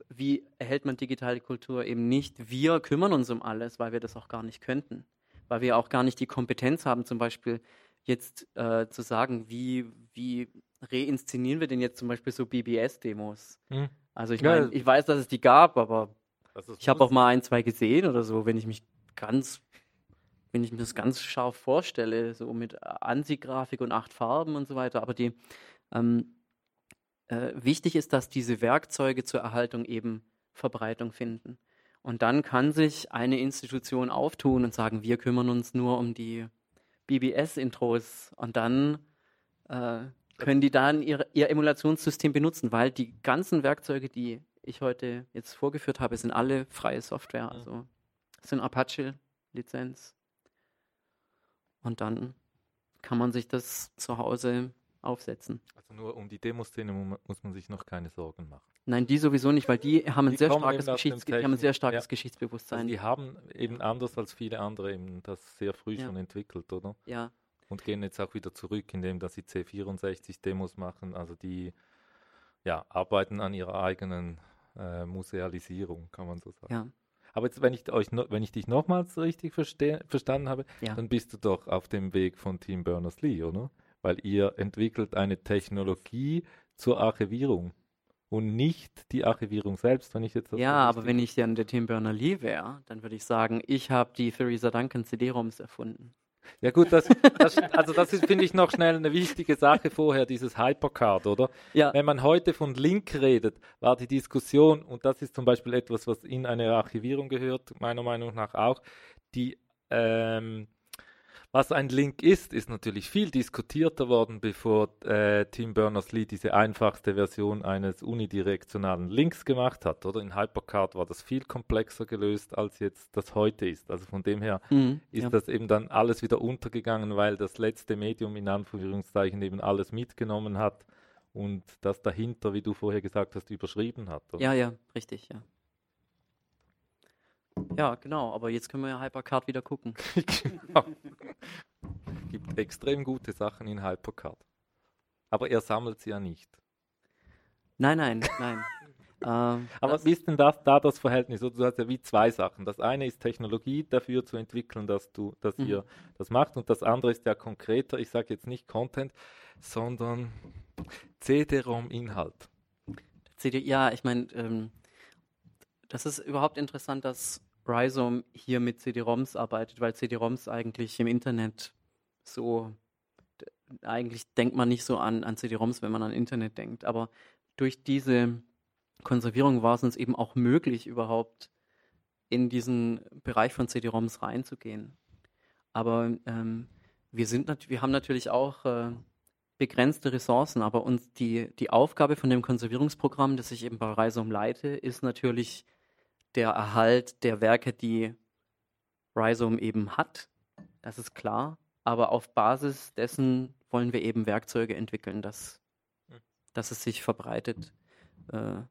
wie erhält man digitale Kultur eben nicht, wir kümmern uns um alles, weil wir das auch gar nicht könnten. Weil wir auch gar nicht die Kompetenz haben, zum Beispiel jetzt äh, zu sagen, wie, wie reinszenieren wir denn jetzt zum Beispiel so BBS-Demos? Hm. Also ich meine, ich weiß, dass es die gab, aber ich habe auch mal ein, zwei gesehen oder so, wenn ich mich ganz, wenn ich mir das ganz scharf vorstelle, so mit Ansichtgrafik und acht Farben und so weiter. Aber die ähm, äh, wichtig ist, dass diese Werkzeuge zur Erhaltung eben Verbreitung finden. Und dann kann sich eine Institution auftun und sagen, wir kümmern uns nur um die BBS-Intros und dann äh, können die dann ihr, ihr Emulationssystem benutzen, weil die ganzen Werkzeuge, die ich heute jetzt vorgeführt habe, sind alle freie Software. Also sind Apache-Lizenz. Und dann kann man sich das zu Hause aufsetzen. Also nur um die Demoszene muss man sich noch keine Sorgen machen. Nein, die sowieso nicht, weil die haben ein, sehr starkes, Geschichts die haben ein sehr starkes ja. Geschichtsbewusstsein. Also die haben eben anders als viele andere eben das sehr früh ja. schon entwickelt, oder? Ja. Und gehen jetzt auch wieder zurück, indem dass sie C64-Demos machen. Also die ja, arbeiten an ihrer eigenen äh, Musealisierung, kann man so sagen. Ja. Aber jetzt, wenn ich euch wenn ich dich nochmals richtig verstanden habe, ja. dann bist du doch auf dem Weg von Team Berners-Lee, oder? Weil ihr entwickelt eine Technologie zur Archivierung und nicht die Archivierung selbst, wenn ich jetzt Ja, aber wenn ich dann der Tim Berners-Lee wäre, dann würde ich sagen, ich habe die Theresa Duncan CD-ROMs erfunden. Ja gut, das, das also das ist, finde ich, noch schnell eine wichtige Sache vorher, dieses Hypercard, oder? Ja. Wenn man heute von Link redet, war die Diskussion, und das ist zum Beispiel etwas, was in eine Archivierung gehört, meiner Meinung nach auch, die ähm, was ein Link ist, ist natürlich viel diskutierter worden, bevor äh, Tim Berners-Lee diese einfachste Version eines unidirektionalen Links gemacht hat. Oder in Hypercard war das viel komplexer gelöst, als jetzt das heute ist. Also von dem her Mhm, ist ja. das eben dann alles wieder untergegangen, weil das letzte Medium in Anführungszeichen eben alles mitgenommen hat und das dahinter, wie du vorher gesagt hast, überschrieben hat. oder? Ja, ja, richtig, ja. Ja, genau, aber jetzt können wir ja Hypercard wieder gucken. <laughs> genau. Gibt extrem gute Sachen in Hypercard. Aber er sammelt sie ja nicht. Nein, nein, nein. <laughs> ähm, Aber wie ist denn das, da das Verhältnis? Also Du hast ja wie zwei Sachen. Das eine ist Technologie dafür zu entwickeln, dass du, dass Mhm. ihr das macht. Und das andere ist ja konkreter, ich sage jetzt nicht Content, sondern CD-ROM-Inhalt. CD, ja, ich meine, ähm, das ist überhaupt interessant, dass Rhizome hier mit CD-ROMs arbeitet, weil CD-ROMs eigentlich im Internet so, eigentlich denkt man nicht so an, an CD-ROMs, wenn man an Internet denkt, aber durch diese Konservierung war es uns eben auch möglich, überhaupt in diesen Bereich von CD-ROMs reinzugehen. Aber ähm, wir, sind wir haben natürlich auch äh, begrenzte Ressourcen, aber uns die, die Aufgabe von dem Konservierungsprogramm, das ich eben bei Rhizome leite, ist natürlich der Erhalt der Werke, die Rhizome eben hat. Das ist klar. Aber auf Basis dessen wollen wir eben Werkzeuge entwickeln, dass, dass es sich verbreitet. Äh,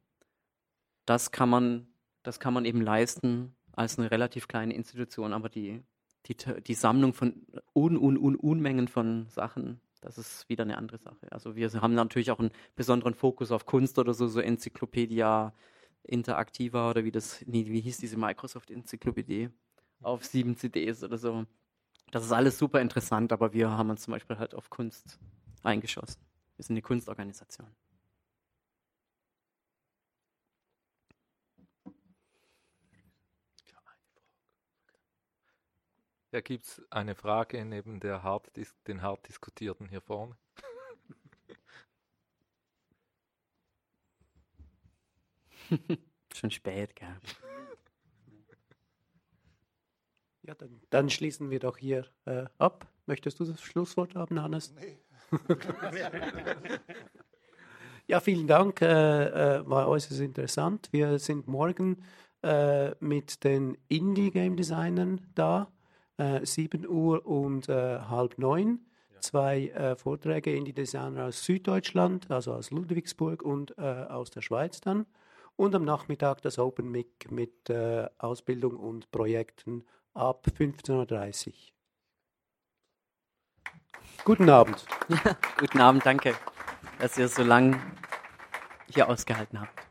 das kann man, das kann man eben leisten als eine relativ kleine Institution, aber die, die, die Sammlung von Un, Un, Un, Unmengen von Sachen, das ist wieder eine andere Sache. Also wir haben natürlich auch einen besonderen Fokus auf Kunst oder so, so Enzyklopädia Interactiva oder wie das, nee, wie hieß diese Microsoft-Enzyklopädie auf sieben CDs oder so. Das ist alles super interessant, aber wir haben uns zum Beispiel halt auf Kunst eingeschossen. Wir sind eine Kunstorganisation. Ja, gibt es eine Frage neben der hart den hart diskutierten hier vorne? <laughs> Schon spät, gell? <laughs> Ja, dann, dann schließen wir doch hier äh, ab. Möchtest du das Schlusswort haben, Hannes? Nee. <laughs> ja, vielen Dank. Äh, äh, war äußerst interessant. Wir sind morgen äh, mit den Indie-Game-Designern da. Äh, 7 Uhr und äh, halb neun. Zwei äh, Vorträge Indie-Designer aus Süddeutschland, also aus Ludwigsburg und äh, aus der Schweiz dann. Und am Nachmittag das Open Mic mit äh, Ausbildung und Projekten ab 15.30 Uhr. Guten Abend. <laughs> Guten Abend, danke, dass ihr so lang hier ausgehalten habt.